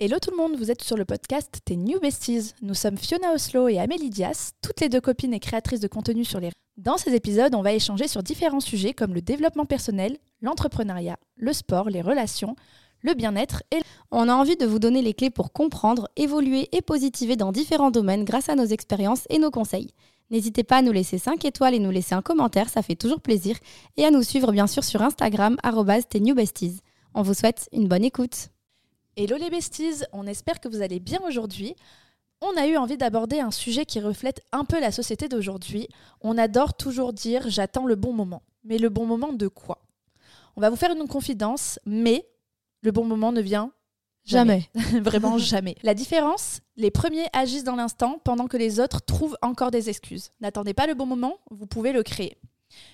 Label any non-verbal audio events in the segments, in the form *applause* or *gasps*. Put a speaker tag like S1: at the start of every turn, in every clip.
S1: Hello tout le monde, vous êtes sur le podcast Tes New Besties. Nous sommes Fiona Oslo et Amélie Dias, toutes les deux copines et créatrices de contenu sur les Dans ces épisodes, on va échanger sur différents sujets comme le développement personnel, l'entrepreneuriat, le sport, les relations, le bien-être et
S2: On a envie de vous donner les clés pour comprendre, évoluer et positiver dans différents domaines grâce à nos expériences et nos conseils. N'hésitez pas à nous laisser 5 étoiles et nous laisser un commentaire, ça fait toujours plaisir. Et à nous suivre bien sûr sur Instagram, besties. On vous souhaite une bonne écoute.
S1: Hello les besties, on espère que vous allez bien aujourd'hui. On a eu envie d'aborder un sujet qui reflète un peu la société d'aujourd'hui. On adore toujours dire j'attends le bon moment. Mais le bon moment de quoi? On va vous faire une confidence, mais le bon moment ne vient
S2: Jamais. *laughs*
S1: Vraiment *laughs* jamais. La différence, les premiers agissent dans l'instant pendant que les autres trouvent encore des excuses. N'attendez pas le bon moment, vous pouvez le créer.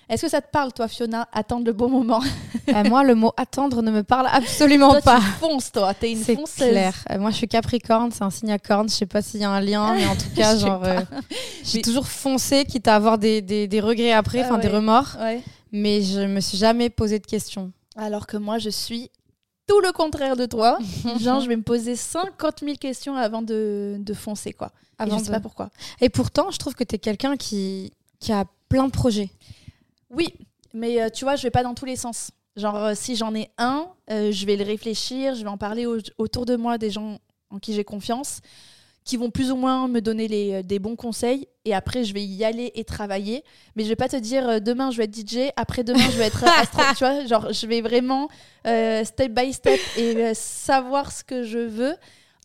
S1: Est-ce que ça te parle, toi, Fiona, attendre le bon moment? *laughs*
S2: Euh, moi, le mot attendre ne me parle absolument
S1: Toi,
S2: pas.
S1: tu fonces, toi. T'es une
S2: C'est
S1: fonceuse.
S2: clair. Euh, moi, je suis Capricorne, c'est un signe à corne. Je sais pas s'il y a un lien, mais en *laughs* tout cas,
S1: sais
S2: genre, euh, j'ai
S1: Mais-
S2: toujours foncé, quitte à avoir des, des, des regrets après,
S1: Ah
S2: enfin des remords.
S1: Ouais.
S2: Mais je me suis jamais posé de questions.
S1: Alors que moi, je suis tout le contraire de toi. *laughs* Genre, je vais me poser 50 000 questions avant de, de foncer, quoi. Et je sais
S2: de-
S1: pas pourquoi.
S2: Et pourtant, je trouve que tu es quelqu'un qui, qui a plein de projets.
S1: Oui, mais euh, tu vois, je vais pas dans tous les sens. Genre, euh, si j'en ai un, euh, je vais le réfléchir, je vais en parler au- autour de moi des gens en qui j'ai confiance, qui vont plus ou moins me donner les, des bons conseils. Et après, je vais y aller et travailler. Mais je vais pas te dire euh, demain je vais être DJ, après demain je vais être astro. *laughs* tu vois, genre, je vais vraiment euh, step by step et savoir ce que je veux,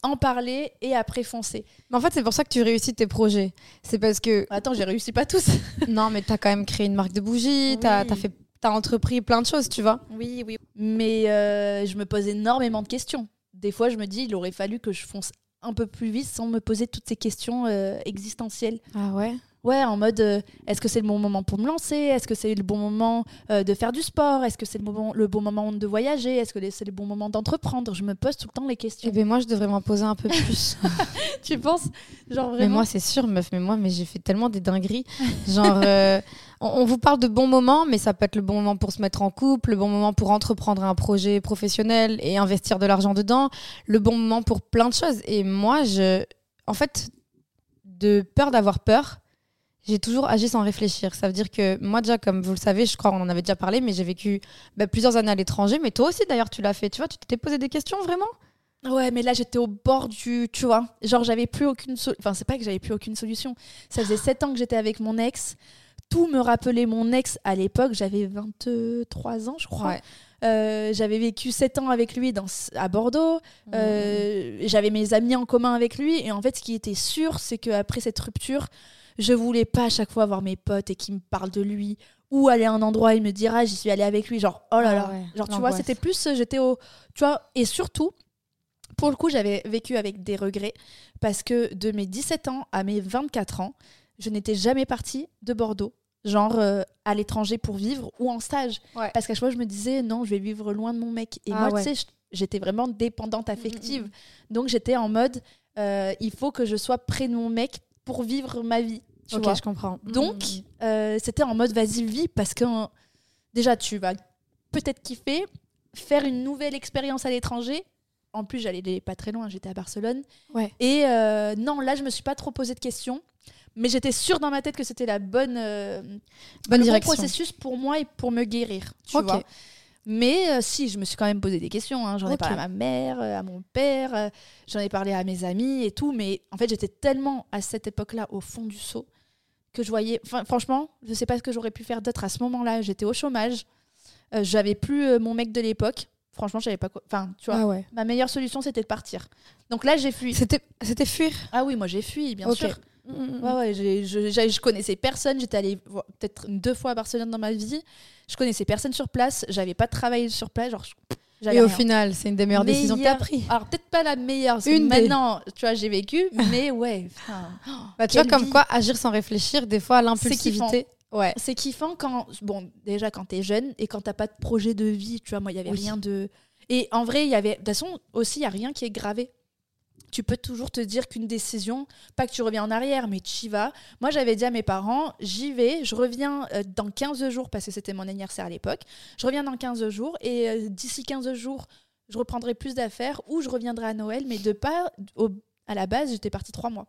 S1: en parler et après foncer.
S2: Mais en fait, c'est pour ça que tu réussis tes projets. C'est parce que,
S1: Attends, j'ai réussi pas tous. *laughs*
S2: non, mais tu as quand même créé une marque de bougies, tu as,
S1: Oui.
S2: fait. T'as entrepris plein de choses, tu vois.
S1: Oui, oui. Mais euh, je me pose énormément de questions. Des fois, je me dis, il aurait fallu que je fonce un peu plus vite sans me poser toutes ces questions euh, existentielles.
S2: Ah ouais?
S1: Ouais, en mode, euh, est-ce que c'est le bon moment pour me lancer? Est-ce que c'est le bon moment euh, de faire du sport? Est-ce que c'est le, moment- le bon moment de voyager? Est-ce que c'est le bon moment d'entreprendre? Je me pose tout le temps les
S2: Eh
S1: questions.
S2: ben moi, je devrais m'en poser un peu plus. *laughs*
S1: tu penses? Genre
S2: mais moi, c'est sûr, meuf. Mais moi, mais j'ai fait tellement des dingueries. Genre, euh, on, on vous parle de bons moments, mais ça peut être le bon moment pour se mettre en couple, le bon moment pour entreprendre un projet professionnel et investir de l'argent dedans, le bon moment pour plein de choses. Et moi, je, en fait, de peur d'avoir peur. J'ai toujours agi sans réfléchir. Ça veut dire que moi déjà, comme vous le savez, je crois on en avait déjà parlé, mais j'ai vécu bah, plusieurs années à l'étranger. Mais toi aussi d'ailleurs, tu l'as fait. Tu vois, tu t'étais posé des questions vraiment?
S1: Ouais, mais là j'étais au bord du, tu vois, genre j'avais plus aucune, so- enfin c'est pas que j'avais plus aucune solution. Ça faisait 7 ans que j'étais avec mon ex. Tout me rappelait mon ex à l'époque. J'avais 23 ans, je crois. Euh, j'avais vécu 7 ans avec lui dans, à Bordeaux. Euh, J'avais mes amis en commun avec lui. Et en fait, ce qui était sûr, c'est qu'après cette rupture, je voulais pas à chaque fois voir mes potes et qui me parlent de lui ou aller à un endroit et me dire ah j'y suis allée avec lui genre oh là
S2: Ah
S1: là
S2: ouais,
S1: genre tu vois c'était plus euh, j'étais au tu vois et surtout pour le coup j'avais vécu avec des regrets parce que de mes 17 ans à mes 24 ans je n'étais jamais partie de Bordeaux genre euh, à l'étranger pour vivre ou en stage
S2: Ouais.
S1: parce qu'à chaque fois je me disais non je vais vivre loin de mon mec et
S2: Ah
S1: moi
S2: ouais.
S1: tu sais j'étais vraiment dépendante affective
S2: Mhm.
S1: donc j'étais en mode euh, il faut que je sois près de mon mec pour vivre ma vie tu
S2: Ok,
S1: vois
S2: je comprends.
S1: donc,
S2: Mhm.
S1: euh, c'était en mode vas-y, vis, parce que euh, déjà, tu vas peut-être kiffer, faire une nouvelle expérience à l'étranger. En plus, j'allais pas très loin, j'étais à Barcelone.
S2: Ouais.
S1: Et euh, non, là, je me suis pas trop posé de questions, mais j'étais sûre dans ma tête que c'était la bonne, euh,
S2: bonne
S1: le bon
S2: direction.
S1: processus pour moi et pour me guérir. Tu
S2: Ok.
S1: vois. Mais euh, si, je me suis quand même posé des questions. hein. J'en ai parlé à ma mère, euh, à mon père, euh, j'en ai parlé à mes amis et tout. Mais en fait, j'étais tellement à cette époque-là au fond du seau que je voyais. Enfin, franchement, je sais pas ce que j'aurais pu faire d'autre à ce moment-là. J'étais au chômage. Euh, J'avais plus euh, mon mec de l'époque. Franchement, j'avais pas quoi. Enfin, tu vois,
S2: Ah ouais.
S1: ma meilleure solution c'était de partir. Donc là, j'ai fui.
S2: C'était, c'était fuir?
S1: Ah oui, moi j'ai fui, bien
S2: Ok.
S1: sûr. Ouais, ouais, j'ai- je, j'ai- je connaissais personne. J'étais allée voir peut-être deux fois à Barcelone dans ma vie. Je connaissais personne sur place. J'avais pas de travail sur place. Genre, je-
S2: Et au
S1: rien.
S2: final, c'est une des meilleures décisions que tu as prises.
S1: Alors, peut-être pas la meilleure. Parce que
S2: Une des.
S1: maintenant, tu vois, j'ai vécu. Mais ouais,
S2: Bah, tu vois, comme
S1: vie.
S2: quoi, agir sans réfléchir, des fois, l'impulsivité. Ouais.
S1: c'est kiffant quand. Bon, déjà, quand t'es jeune et quand t'as pas de projet de vie. Tu vois, moi, il y avait
S2: Oui.
S1: rien de. Et en vrai, il y avait. De toute façon, aussi, il y a rien qui est gravé. Tu peux toujours te dire qu'une décision, pas que tu reviens en arrière, mais tu y vas. Moi, j'avais dit à mes parents, j'y vais, je reviens euh, dans 15 jours, parce que c'était mon anniversaire à l'époque. Je reviens dans 15 jours, et euh, d'ici 15 jours, je reprendrai plus d'affaires ou je reviendrai à Noël, mais de pas. à la base, j'étais partie trois mois.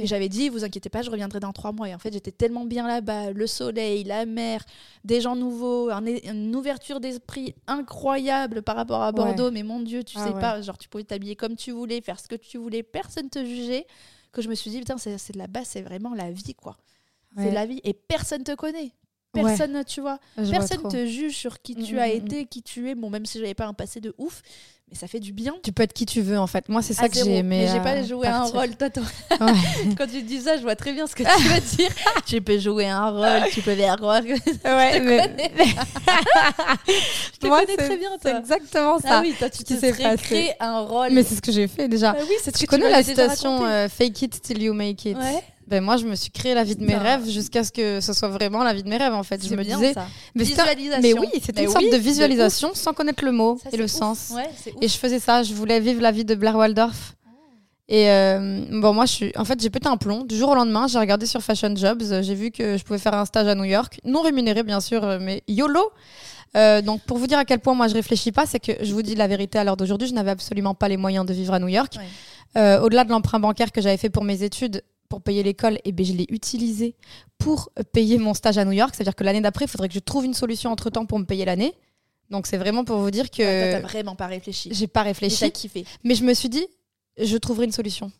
S1: Et j'avais dit, vous inquiétez pas, je reviendrai dans trois mois. Et en fait, j'étais tellement bien là-bas, le soleil, la mer, des gens nouveaux, un- une ouverture d'esprit incroyable par rapport à Bordeaux. Mais mon Dieu, tu
S2: Ah
S1: sais
S2: ouais.
S1: pas, genre tu pouvais t'habiller comme tu voulais, faire ce que tu voulais, personne te jugeait. Que je me suis dit, putain, c'est là-bas, c'est vraiment la vie, quoi. C'est la vie. Et personne te connaît.
S2: Ouais.
S1: Personne, tu vois.
S2: Je vois
S1: Personne
S2: trop.
S1: te juge sur qui
S2: Mm,
S1: tu
S2: mm,
S1: as
S2: mm,
S1: été, qui tu es. Bon, même si j'avais pas un passé de ouf, mais ça fait du bien.
S2: Tu peux être qui tu veux en fait. Moi, c'est ça
S1: À
S2: que j'ai aimé.
S1: Mais j'ai
S2: euh,
S1: pas joué un rôle. Toi, toi,
S2: Ouais. *laughs*
S1: quand tu dis ça, je vois très bien ce que tu veux dire. *laughs* tu peux jouer un rôle, tu peux faire que
S2: Ouais, mais- *laughs*
S1: je te
S2: Moi,
S1: connais très bien,
S2: C'est
S1: toi.
S2: exactement ça.
S1: Ah oui, toi, tu serais
S2: passé.
S1: créé un rôle.
S2: Mais c'est ce que j'ai fait déjà.
S1: Bah oui,
S2: Tu connais la citation euh, Fake it till you make it?
S1: Ouais.
S2: Ben moi, je me suis créé la vie de mes
S1: Non.
S2: rêves jusqu'à ce que ce soit vraiment la vie de mes rêves en fait. Je me
S1: bien,
S2: disais,
S1: ça.
S2: mais,
S1: Visualisation.
S2: mais oui, c'était une sorte
S1: oui,
S2: de
S1: de
S2: visualisation sans connaître le mot
S1: Ça,
S2: et le
S1: ouf.
S2: sens.
S1: Ouais.
S2: Et je faisais ça, je voulais vivre la vie de Blair Waldorf. Et euh, bon, moi, je suis. En fait, j'ai pété un plomb. Du jour au lendemain, j'ai regardé sur Fashion Jobs. J'ai vu que je pouvais faire un stage à New York, non rémunéré bien sûr, euh, mais YOLO. Euh, donc, pour vous dire à quel point moi je réfléchis pas, c'est que je vous dis la vérité à l'heure d'aujourd'hui, je n'avais absolument pas les moyens de vivre à New York.
S1: Ouais.
S2: Euh, Au-delà de l'emprunt bancaire que j'avais fait pour mes études, pour payer l'école, et ben, je l'ai utilisé pour payer mon stage à New York. C'est-à-dire que l'année d'après, il faudrait que je trouve une solution entre temps pour me payer l'année. Donc, c'est vraiment pour vous dire que
S1: Ouais, t'as vraiment pas réfléchi.
S2: j'ai pas réfléchi.
S1: t'as kiffé.
S2: Mais je me suis dit, je trouverai une solution.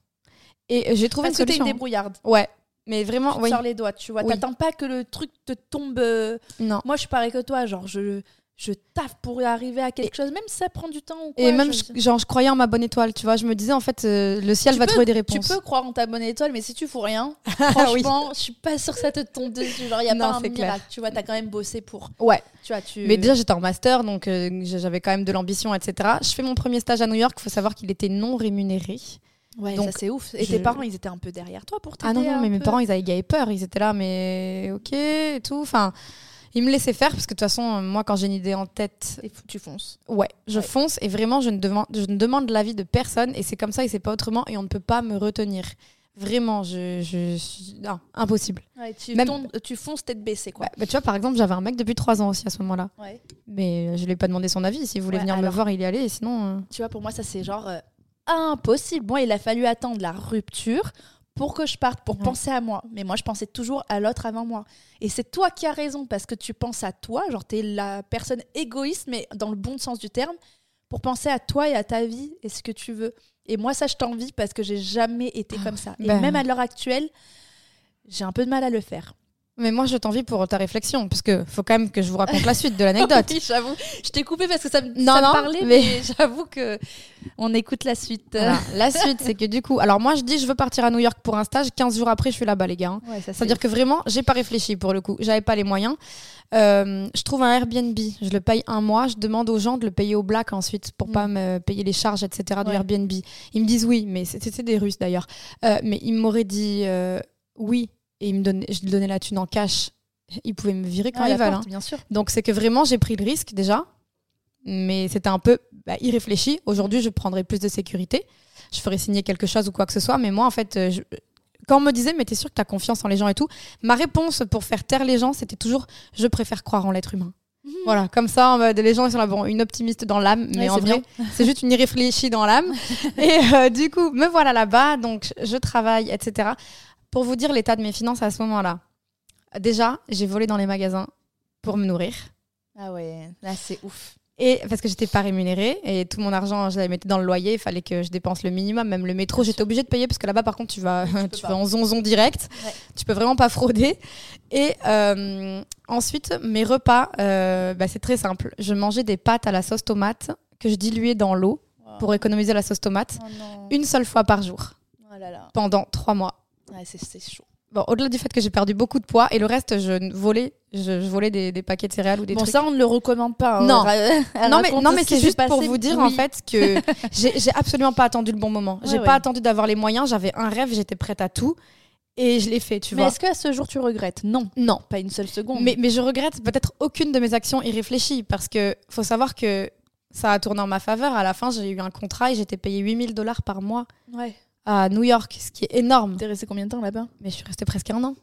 S2: Et j'ai trouvé
S1: Parce
S2: une
S1: que t'es une
S2: solution.
S1: débrouillarde.
S2: Ouais, mais vraiment,
S1: Tu
S2: oui.
S1: sors les doigts, tu vois.
S2: Oui.
S1: T'attends pas que le truc te tombe. euh,
S2: Non.
S1: Moi, je suis pareil que toi. Genre, je, je taffe pour arriver à quelque chose, même si ça prend du temps ou quoi.
S2: Et même,
S1: je-
S2: genre, je croyais en ma bonne étoile, tu vois. Je me disais, en fait, euh, le ciel
S1: Tu
S2: va
S1: peux-
S2: trouver des
S1: Tu
S2: réponses.
S1: peux croire en ta bonne étoile, mais si tu fous rien, *laughs*
S2: Ah oui.
S1: franchement, je suis pas sûre que ça te tombe dessus. Genre, il y a
S2: Non,
S1: pas un
S2: clair.
S1: miracle. Tu vois, t'as quand même bossé pour.
S2: Ouais.
S1: Tu vois, tu.
S2: Mais déjà, j'étais en master, donc euh, j'avais quand même de l'ambition, etc. Je fais mon premier stage à New York. Il faut savoir qu'il était non rémunéré.
S1: Ouais,
S2: Donc,
S1: ça c'est ouf. Et
S2: je-
S1: tes parents, ils étaient un peu derrière toi pour t'aider
S2: Ah non, non, mais mes
S1: peu
S2: parents, ils avaient peur. Ils étaient là, mais ok, et tout. Enfin, ils me laissaient faire parce que de toute façon, moi, quand j'ai une idée en tête,
S1: Et tu fonces.
S2: Ouais, je
S1: Ouais.
S2: fonce et vraiment, je ne, demande, je ne demande l'avis de personne et c'est comme ça et c'est pas autrement et on ne peut pas me retenir. Vraiment, je. Non, impossible.
S1: Ouais, tu,
S2: Même-
S1: tombes- tu fonces tête baissée, quoi.
S2: Ouais, bah, tu vois, par exemple, j'avais un mec depuis trois ans aussi à ce moment-là.
S1: Ouais.
S2: Mais euh, je lui ai pas demandé son avis. S'il voulait venir me voir, il y allait. Et sinon. euh,
S1: Tu vois, pour moi, ça c'est genre euh, impossible. Moi, il a fallu attendre la rupture pour que je parte, pour
S2: Ouais.
S1: penser à moi. Mais moi, je pensais toujours à l'autre avant moi. Et c'est toi qui as raison parce que tu penses à toi. Genre, t'es la personne égoïste, mais dans le bon sens du terme, pour penser à toi et à ta vie et ce que tu veux. Et moi, ça, je t'envie parce que j'ai jamais été comme ça. Et
S2: Ben.
S1: même à l'heure actuelle, j'ai un peu de mal à le faire.
S2: Mais moi, je t'envie pour ta réflexion parce que faut quand même que je vous raconte la suite de *laughs* l'anecdote.
S1: Oui, j'avoue. Je t'ai coupé parce que ça me,
S2: Non,
S1: ça me parlait,
S2: mais-
S1: mais, *laughs* j'avoue que on écoute la suite.
S2: Voilà. La suite, c'est que du coup, alors moi, je dis, je veux partir à New York pour un stage. 15 jours après, je suis là-bas, les gars. hein.
S1: Ouais,
S2: C'est-à-dire que vraiment, j'ai pas réfléchi pour le coup. J'avais pas les moyens. Euh, je trouve un Airbnb, je le paye un mois. Je demande aux gens de le payer au black ensuite pour
S1: Mm.
S2: pas me payer les charges, etc. du
S1: Ouais.
S2: Airbnb. Ils me disent oui, mais c'était c'était des Russes d'ailleurs. Euh, mais ils m'auraient dit euh, oui et ils me donnaient, je donnais la thune en cash. Ils pouvaient me virer quand
S1: Ah,
S2: ils veulent.
S1: porte,
S2: hein.
S1: bien sûr.
S2: Donc c'est que vraiment j'ai pris le risque déjà, mais c'était un peu bah, irréfléchi. Aujourd'hui, je prendrais plus de sécurité. Je ferais signer quelque chose ou quoi que ce soit. Mais moi, en fait, euh, je- quand on me disait, mais t'es sûr que t'as confiance en les gens et tout, ma réponse pour faire taire les gens, c'était toujours, je préfère croire en l'être humain. Voilà, comme ça, mode, les gens ils sont là, bon, une optimiste dans l'âme, mais en vrai, c'est juste une irréfléchie dans l'âme. *laughs* et euh, du coup, me voilà là-bas, donc je travaille, etc. Pour vous dire l'état de mes finances à ce moment-là. Déjà, j'ai volé dans les magasins pour me nourrir.
S1: Ah ouais, là c'est ouf.
S2: Et parce que j'étais pas rémunérée et tout mon argent, je l'avais mettais dans le loyer, il fallait que je dépense le minimum. Même le métro, j'étais obligée de payer parce que là-bas, par contre, tu vas, tu *laughs* vas en zonzon direct.
S1: Ouais.
S2: Tu peux vraiment pas frauder. Et euh, ensuite, mes repas, euh, bah, c'est très simple. Je mangeais des pâtes à la sauce tomate que je diluais dans l'eau pour économiser la sauce tomate
S1: Oh
S2: une seule fois par jour
S1: Oh là là.
S2: pendant trois mois.
S1: Ouais, c'est chaud.
S2: Bon, au-delà du fait que j'ai perdu beaucoup de poids et le reste, je volais, je, je volais des, des paquets de céréales ou des
S1: bon,
S2: trucs.
S1: ça, on ne le recommande pas. hein.
S2: Non. *laughs* Non mais, non mais c'est juste pour vous dire en fait que *laughs* j'ai absolument pas attendu le bon moment.
S1: Ouais,
S2: j'ai
S1: ouais.
S2: pas attendu d'avoir les moyens. J'avais un rêve, j'étais prête à tout et je l'ai fait. Tu
S1: Mais
S2: vois
S1: est-ce qu'à ce jour tu regrettes? Non,
S2: Non.
S1: pas une seule seconde.
S2: Mais, mais je regrette peut-être aucune de mes actions irréfléchies parce que faut savoir que ça a tourné en ma faveur. À la fin, j'ai eu un contrat et j'étais payé 8000 dollars par mois
S1: ouais.
S2: À New York, ce qui est énorme.
S1: T'es resté combien de temps là-bas?
S2: Mais je suis restée presque un an.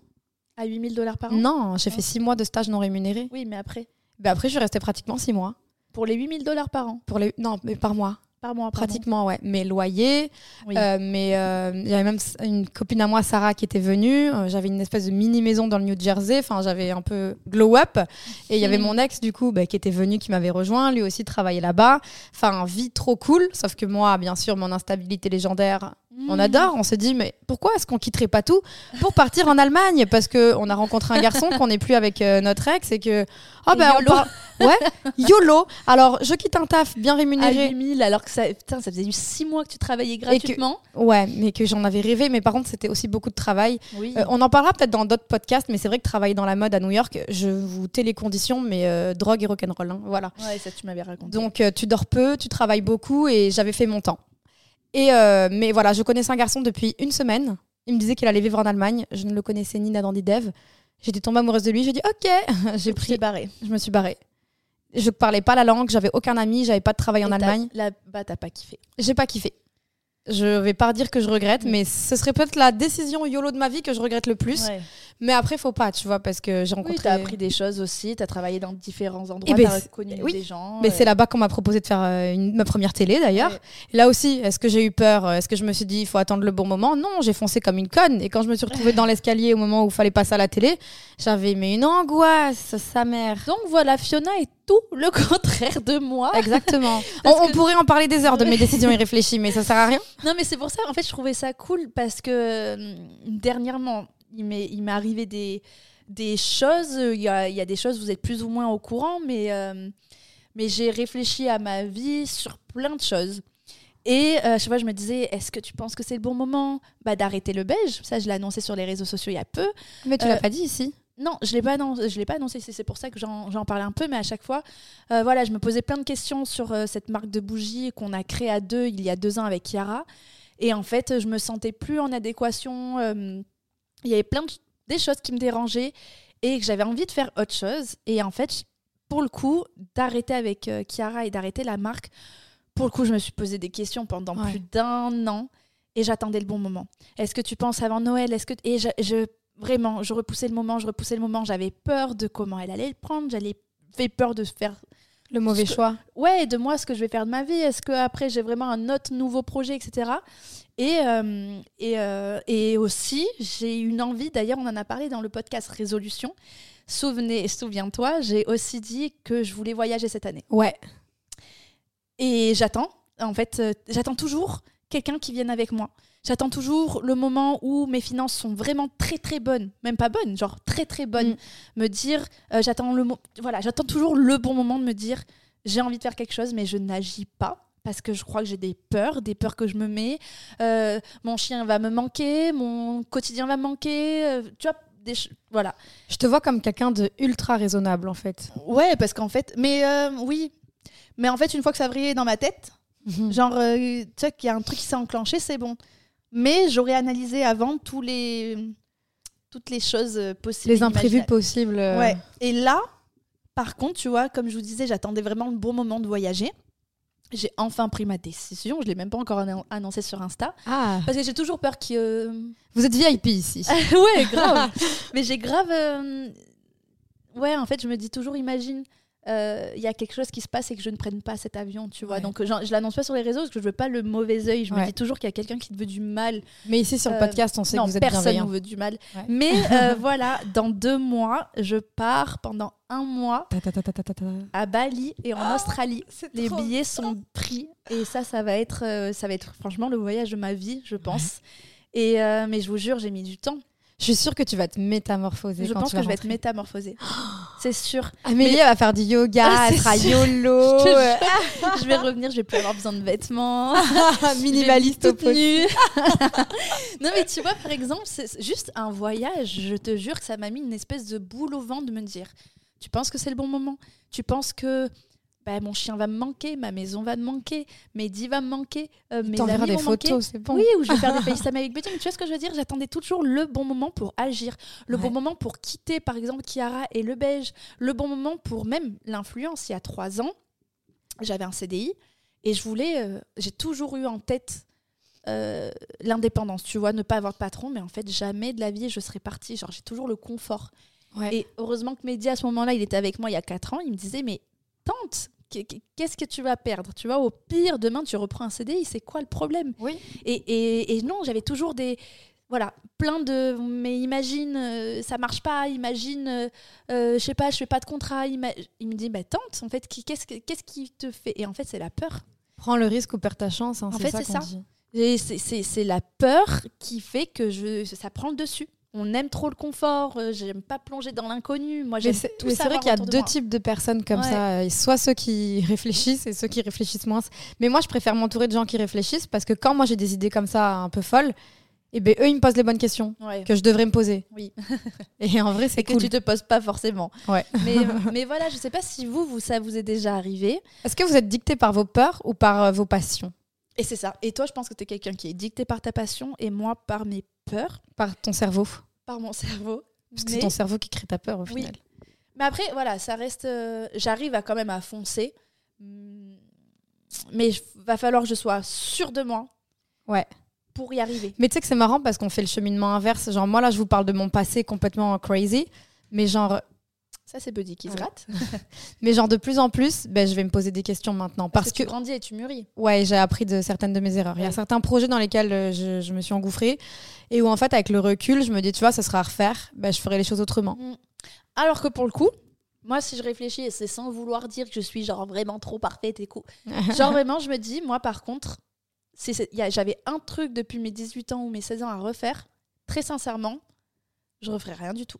S1: À 8000 dollars par an?
S2: Non, j'ai fait
S1: Non.
S2: six mois de stage non rémunéré.
S1: Oui, mais après?
S2: Ben après, je suis restée pratiquement six mois.
S1: Pour les 8000 dollars par an,
S2: Pour les... Non, mais par mois.
S1: par mois.
S2: Pratiquement, ouais. Mes loyers,
S1: Oui.
S2: euh, mais euh, il y avait même une copine à moi, Sarah, qui était venue. Euh, j'avais une espèce de mini maison dans le New Jersey. Enfin, j'avais un peu glow up. Et il y avait mon ex, du coup, bah, qui était venu, qui m'avait rejoint. Lui aussi travaillait là-bas. Enfin, vie trop cool. Sauf que moi, bien sûr, mon instabilité légendaire, on adore. On se dit, mais pourquoi est-ce qu'on quitterait pas tout pour partir en Allemagne? Parce que on a rencontré un garçon qu'on n'est plus avec euh, notre ex et que oh
S1: Et
S2: ben on
S1: YOLO.
S2: ouais YOLO. Alors je quitte un taf bien
S1: à
S2: rémunéré.
S1: 8000 alors que ça, putain, ça faisait 6 mois que tu travaillais gratuitement.
S2: Ouais, mais que j'en avais rêvé. Mais par contre, c'était aussi beaucoup de travail.
S1: Oui.
S2: Euh, on en parlera peut-être dans d'autres podcasts, mais c'est vrai que travailler dans la mode à New York, je vous tais les conditions, mais euh, drogue et rock'n'roll. hein, voilà.
S1: Ouais, ça tu m'avais raconté.
S2: Donc tu dors peu, tu travailles beaucoup et j'avais fait mon temps. Et euh, mais voilà, je connaissais un garçon depuis une semaine. Il me disait qu'il allait vivre en Allemagne. Je ne le connaissais ni Nadan ni Dev. J'étais tombée amoureuse de lui. J'ai dit ok. *laughs* J'ai pris.
S1: barré.
S2: Je me suis barrée. Je parlais pas la langue, j'avais aucun ami, j'avais pas de travail en
S1: Et
S2: Allemagne.
S1: Là, bah, t'as pas kiffé.
S2: J'ai pas kiffé. Je vais pas dire que je regrette,
S1: Mm.
S2: mais ce serait peut-être la décision YOLO de ma vie que je regrette le plus.
S1: Ouais.
S2: Mais après, faut pas, tu vois, parce que j'ai
S1: Oui,
S2: rencontré.
S1: t'as appris des choses aussi, t'as travaillé dans différents endroits,
S2: Eh ben,
S1: t'as connu
S2: oui.
S1: des gens.
S2: Mais
S1: euh,
S2: c'est là-bas qu'on m'a proposé de faire euh, une- ma première télé d'ailleurs.
S1: Ouais.
S2: Là aussi, est-ce que j'ai eu peur Est-ce que je me suis dit il faut attendre le bon moment? Non, j'ai foncé comme une conne. Et quand je me suis retrouvée *laughs* dans l'escalier au moment où il fallait passer à la télé, j'avais mais une angoisse, sa mère.
S1: Donc voilà, Fiona est tout le contraire de moi.
S2: Exactement. *laughs* on,
S1: Parce
S2: on
S1: que-
S2: pourrait en parler des heures de mes *laughs* décisions irréfléchies, mais ça sert à rien.
S1: Non, mais c'est pour ça, en fait, je trouvais ça cool parce que euh, dernièrement, il m'est arrivé des, des choses. Il y a, il y a des choses, vous êtes plus ou moins au courant, mais, euh, mais j'ai réfléchi à ma vie sur plein de choses. Et euh, chaque fois, je me disais, est-ce que tu penses que c'est le bon moment? Bah, d'arrêter le beige Ça, je l'ai annoncé sur les réseaux sociaux il y a peu.
S2: Mais tu
S1: Euh,
S2: l'as pas dit ici.
S1: Non, je l'ai pas annoncé, je l'ai pas annoncé. C'est c'est pour ça que j'en j'en parlais un peu, mais à chaque fois, euh, voilà, je me posais plein de questions sur euh, cette marque de bougies qu'on a créée à deux il y a deux ans avec Chiara. Et en fait, je me sentais plus en adéquation. euh, il y avait plein de des choses qui me dérangeaient et que j'avais envie de faire autre chose. Et en fait, pour le coup, d'arrêter avec euh, Chiara et d'arrêter la marque, pour le coup, je me suis posé des questions pendant
S2: Ouais.
S1: plus d'un an et j'attendais le bon moment. Est-ce que tu penses avant Noël? Est-ce que et je, je- vraiment, je repoussais le moment, je repoussais le moment. J'avais peur de comment elle allait le prendre. Fait peur de faire
S2: Le mauvais
S1: ce que-
S2: choix.
S1: ouais de moi ce que je vais faire de ma vie. Est-ce que après j'ai vraiment un autre nouveau projet, etc. Et euh, et, euh, et aussi j'ai une envie. D'ailleurs, on en a parlé dans le podcast Résolution. Souvenez, souviens-toi, j'ai aussi dit que je voulais voyager cette année.
S2: Ouais.
S1: Et j'attends, en fait, euh, j'attends toujours quelqu'un qui vienne avec moi. J'attends toujours le moment où mes finances sont vraiment très très bonnes, même pas bonnes, genre très très bonnes.
S2: Mm.
S1: Me dire, euh, j'attends le voilà, j'attends toujours le bon moment de me dire, j'ai envie de faire quelque chose, mais je n'agis pas parce que je crois que j'ai des peurs, des peurs que je me mets. Euh, mon chien va me manquer, mon quotidien va me manquer. euh, tu vois, des voilà.
S2: Je te vois comme quelqu'un de ultra raisonnable en fait.
S1: Ouais, parce qu'en fait, mais oui, mais en fait, une fois que ça vrillait dans ma tête, Genre, euh, tu sais qu'il y a un truc qui s'est enclenché, c'est bon. Mais j'aurais analysé avant tous les, toutes les choses euh, possibles.
S2: Les imprévus possibles. euh,
S1: Ouais. Et là, par contre, tu vois, comme je vous disais, j'attendais vraiment le bon moment de voyager. J'ai enfin pris ma décision. Je l'ai même pas encore annon- annoncé sur Insta.
S2: Ah,
S1: Parce que j'ai toujours peur qu'il. euh,
S2: vous êtes VIP ici. *laughs*
S1: ouais, grave. Mais j'ai grave. euh, Ouais, en fait, je me dis toujours, imagine, euh, il y a quelque chose qui se passe et que je ne prenne pas cet avion, tu vois.
S2: Ouais.
S1: Donc, genre, je l'annonce pas sur les réseaux parce que je veux pas le mauvais œil. Je me dis toujours qu'il y a quelqu'un qui te veut du mal.
S2: Mais ici sur le
S1: Euh,
S2: podcast, on sait
S1: non,
S2: que vous êtes
S1: personne ne veut du mal.
S2: Ouais.
S1: Mais euh, *laughs* voilà, dans deux mois, je pars pendant un mois
S2: Ta, ta, ta,
S1: à Bali et en Australie.
S2: C'est
S1: Les billets sont pris et ça, ça va être, euh, ça va être franchement le voyage de ma vie, je pense. Et euh, mais je vous jure, j'ai mis du temps.
S2: Je suis sûre que tu vas te métamorphoser.
S1: Je
S2: quand
S1: pense
S2: tu
S1: que
S2: vas
S1: je vais être métamorphosée. *gasps* *gasps* C'est sûr.
S2: Amélie
S1: Mais-
S2: elle va faire du yoga,
S1: Ah,
S2: elle sera
S1: sûr.
S2: YOLO. *laughs*
S1: Je vais revenir, je vais plus avoir besoin de vêtements. *laughs*
S2: Minimaliste au
S1: nue. *laughs* non mais tu vois par exemple, c'est juste un voyage, je te jure que ça m'a mis une espèce de boule au ventre de me dire tu penses que c'est le bon moment? Tu penses que bah, mon chien va me manquer, ma maison va me manquer, Mehdi va me manquer, euh, mes amis
S2: des
S1: vont
S2: photos, c'est bon.
S1: Oui, ou je vais faire des *laughs* FaceTime avec Betty. Mais tu vois ce que je veux dire? J'attendais toujours le bon moment pour agir, le
S2: Ouais.
S1: bon moment pour quitter, par exemple, Kiara et le beige, le bon moment pour même l'influence. Il y a trois ans, j'avais un CDI et je voulais, euh, j'ai toujours eu en tête euh, l'indépendance, tu vois, ne pas avoir de patron, mais en fait, jamais de la vie je serais partie. Genre, j'ai toujours le confort.
S2: Ouais.
S1: Et heureusement que Mehdi, à ce moment-là, il était avec moi il y a quatre ans, il me disait, mais tente, qu'est-ce que tu vas perdre? Tu vois, au pire, demain, tu reprends un CDI, c'est quoi le problème?
S2: Oui.
S1: Et, et, et non, j'avais toujours des. Voilà, plein de. Mais imagine, euh, ça marche pas, imagine, euh, euh, je sais pas, je fais pas de contrat. Il me dit, bah tente, en fait, qu'est-ce qu'est-ce qui te fait? Et en fait, c'est la peur.
S2: Prends le risque ou perds ta chance. Hein,
S1: en fait, c'est ça.
S2: ça.
S1: C'est la peur qui fait que je, ça prend le dessus on aime trop le confort, euh, j'aime pas plonger dans l'inconnu. Moi, j'aime tout
S2: C'est vrai qu'il y a deux types de personnes comme ça, euh, soit ceux qui *laughs* réfléchissent et ceux qui réfléchissent moins. Mais moi, je préfère m'entourer de gens qui réfléchissent parce que quand moi j'ai des idées comme ça un peu folles, et eh ben eux ils me posent les bonnes questions que je devrais me poser.
S1: Oui. *laughs*
S2: et en vrai, c'est
S1: cool. que tu te poses pas forcément.
S2: Ouais.
S1: Mais, *laughs* mais voilà, je sais pas si vous, vous ça vous est déjà arrivé.
S2: Est-ce que vous êtes dicté par vos peurs ou par euh, vos passions?
S1: Et c'est ça. Et toi, je pense que tu es quelqu'un qui est dicté par ta passion et moi par mes peurs.
S2: Par ton cerveau
S1: par mon *laughs* cerveau.
S2: Parce que c'est ton cerveau qui crée ta peur au final.
S1: Mais après, voilà, ça reste. Euh, j'arrive à quand même à foncer. Mm, mais il va falloir que je sois sûre de moi.
S2: Ouais.
S1: Pour y arriver.
S2: Mais tu sais que c'est marrant parce qu'on fait le cheminement inverse. Genre, moi là, je vous parle de mon passé complètement crazy. Mais genre,
S1: ça, c'est Buddy qui se rate. *laughs* *laughs*
S2: Mais genre, de plus en plus, ben, je vais me poser des questions maintenant. Parce, que,
S1: tu grandis et tu mûris.
S2: Ouais, j'ai appris de certaines de mes erreurs. Il y a certains projets dans lesquels euh, je, me suis engouffrée et où, en fait, avec le recul, je me dis, tu vois, ça sera à refaire, ben, je ferai les choses autrement. Mm.
S1: Alors que pour le coup, moi, si je réfléchis, et c'est sans vouloir dire que je suis genre vraiment trop parfaite et cool. *laughs* genre vraiment, je me dis, moi, par contre, j'avais un truc depuis mes 18 ans ou mes 16 ans à refaire, très sincèrement, je referais rien du tout.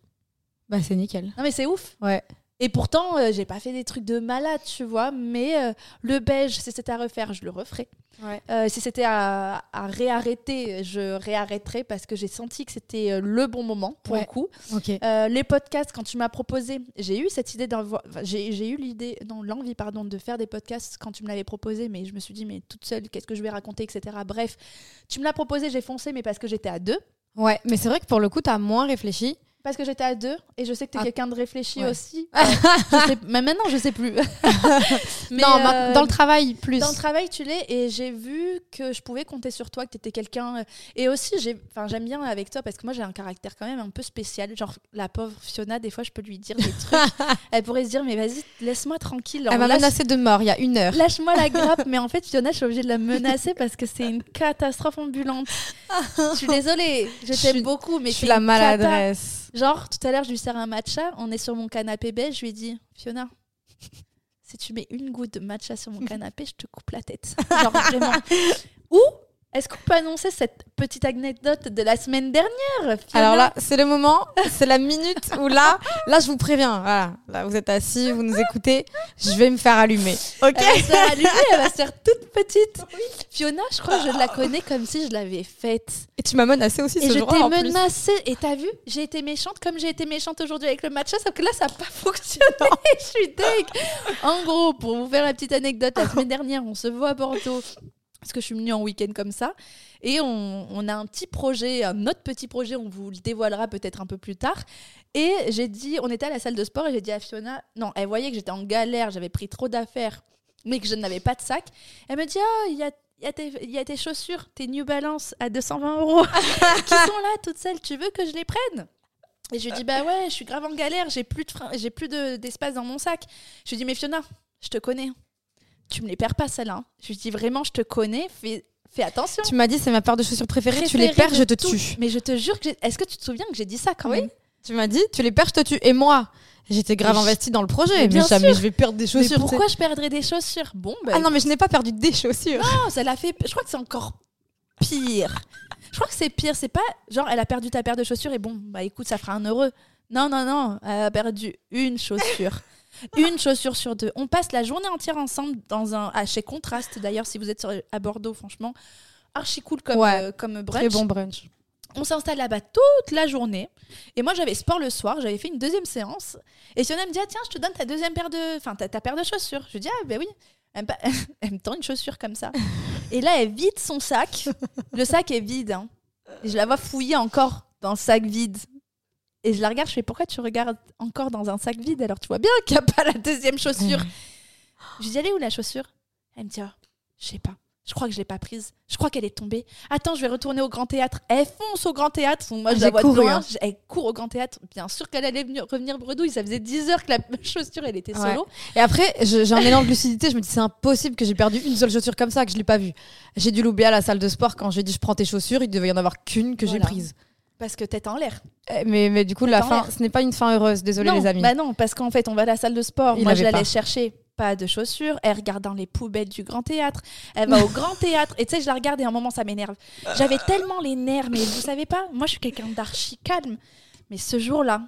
S2: Bah, c'est nickel.
S1: Non, mais c'est ouf.
S2: Ouais.
S1: Et pourtant, euh, j'ai pas fait des trucs de malade, tu vois. Mais euh, le beige, si c'était à refaire, je le referais.
S2: Ouais.
S1: Euh, si c'était à, à, réarrêter, je réarrêterais parce que j'ai senti que c'était le bon moment pour le coup. les podcasts, quand tu m'as proposé, j'ai eu cette idée d'envoi. j'ai eu l'idée, non, l'envie, pardon, de faire des podcasts quand tu me l'avais proposé, mais je me suis dit, mais toute seule, qu'est-ce que je vais raconter, etc. Bref, tu me l'as proposé, j'ai foncé, mais parce que j'étais à deux.
S2: Ouais, mais c'est vrai que pour le coup, tu as moins réfléchi
S1: parce que j'étais à deux et je sais que tu es ah. quelqu'un de réfléchi aussi. Euh, mais maintenant, je sais plus. *laughs*
S2: mais non, euh, dans le travail, plus.
S1: Dans le travail, tu l'es et j'ai vu que je pouvais compter sur toi, que tu étais quelqu'un. Euh, et aussi, j'aime bien avec toi parce que moi, j'ai un caractère quand même un peu spécial. Genre, la pauvre Fiona, des fois, je peux lui dire des trucs. *laughs* Elle pourrait se dire, mais vas-y, laisse-moi tranquille.
S2: Elle m'a menacé de mort il y a une heure.
S1: Lâche-moi la *laughs* grappe. mais en fait, Fiona, je suis obligée de la menacer parce que c'est une catastrophe ambulante. je suis désolée, je t'aime beaucoup, mais
S2: je suis la maladresse.
S1: Genre, tout à l'heure, je lui sers un matcha, on est sur mon canapé beige, je lui ai dit Fiona, si tu mets une goutte de matcha sur mon *laughs* canapé, je te coupe la tête. Genre, vraiment. Ou est-ce qu'on peut annoncer cette petite anecdote de la semaine dernière
S2: Alors là, c'est le moment, c'est la minute où là, là, je vous préviens. Voilà, là, vous êtes assis, vous nous écoutez. Je vais me faire allumer.
S1: Ok. Elle va se faire allumer, elle va se faire toute petite. Fiona, je crois que je la connais comme si je l'avais faite.
S2: Et tu m'as menacée aussi ce jour-là.
S1: Et je t'ai menacée. Et t'as vu, j'ai été méchante comme j'ai été méchante aujourd'hui avec le matcha, sauf que là, ça n'a pas *laughs* fonctionné. je suis deg. En gros, pour vous faire la petite anecdote, la semaine dernière, on se voit à Bordeaux parce que je suis venue en week-end comme ça. Et on, a un petit projet, un autre petit projet, on vous le dévoilera peut-être un peu plus tard. Et j'ai dit, on était à la salle de sport et j'ai dit à Fiona, non, elle voyait que j'étais en galère, j'avais pris trop d'affaires, mais que je n'avais pas de sac. Elle me dit, ah, il y a tes chaussures, tes New Balance à 220 euros *laughs* qui sont là toutes seules. Tu veux que je les prenne? Et je lui dis bah ouais, je suis grave en galère, j'ai plus de j'ai plus d'espace dans mon sac. Je lui dis mais Fiona, je te connais tu me les perds pas celles-là. Je lui dis vraiment, je te connais, fais, fais attention.
S2: Tu m'as dit c'est ma paire de chaussures préférée, tu les perds, je te tue.
S1: Mais je te jure que est-ce que tu te souviens que j'ai dit ça quand oui. même?
S2: Tu m'as dit tu les perds, je te tue. Et moi, j'étais grave investie dans le projet, mais, jamais je vais perdre des chaussures.
S1: Mais pourquoi je perdrais des chaussures? Bon,
S2: bah, ah non, mais je n'ai pas perdu des chaussures.
S1: Non, ça l'a fait. Je crois que c'est encore pire. je crois que c'est pire. C'est pas genre elle a perdu ta paire de chaussures et bon, bah écoute, ça fera un heureux. Non, non, non, elle a perdu une chaussure. *laughs* Une chaussure sur deux. On passe la journée entière ensemble dans un, ah, chez Contraste d'ailleurs, si vous êtes à Bordeaux, franchement, archi cool comme, euh, comme brunch.
S2: Très bon brunch.
S1: On s'installe là-bas toute la journée. Et moi, j'avais sport le soir, j'avais fait une deuxième séance. Et Siona me dit ah, Tiens, je te donne ta deuxième paire de. Enfin, ta, paire de chaussures. Je lui dis Ah, ben oui. *laughs* Elle me, tend une chaussure comme ça. Et là, elle vide son sac. Le sac est vide. Hein. Et je la vois fouiller encore dans le sac vide. Et je la regarde, je fais pourquoi tu regardes encore dans un sac vide alors tu vois bien qu'il n'y a pas la deuxième chaussure. Je dis, elle est où la chaussure? Elle me dit, oh, je sais pas. Je crois que je l'ai pas prise. Je crois qu'elle est tombée. Attends, je vais retourner au Grand Théâtre. Elle fonce au Grand Théâtre. Moi, je la vois de
S2: couru,
S1: loin.
S2: hein.
S1: Elle court au Grand Théâtre. Bien sûr qu'elle allait venir- revenir bredouille. Ça faisait 10 heures que la *laughs* chaussure, elle était
S2: Ouais.
S1: solo.
S2: Et après, j'ai un mélange de lucidité. Je me dis, c'est impossible que j'ai perdu une seule chaussure comme ça, que je l'ai pas vue. J'ai dû l'oublier à la salle de sport quand j'ai dit, je prends tes chaussures. Il devait y en avoir qu'une que j'ai prise.
S1: Parce que tête en l'air.
S2: Eh, Mais, mais du coup, la fin, ce n'est pas une fin heureuse. Désolée,
S1: non,
S2: les amis.
S1: Bah non, parce qu'en fait, on va à la salle de sport.
S2: Il
S1: Moi, je l'allais chercher. Pas de chaussures. Elle regarde dans les poubelles du Grand Théâtre. Elle va au *laughs* Grand Théâtre. Et tu sais, je la regarde et à un moment, ça m'énerve. J'avais tellement les nerfs, mais vous savez pas, moi, je suis quelqu'un d'archi calme. Mais ce jour-là,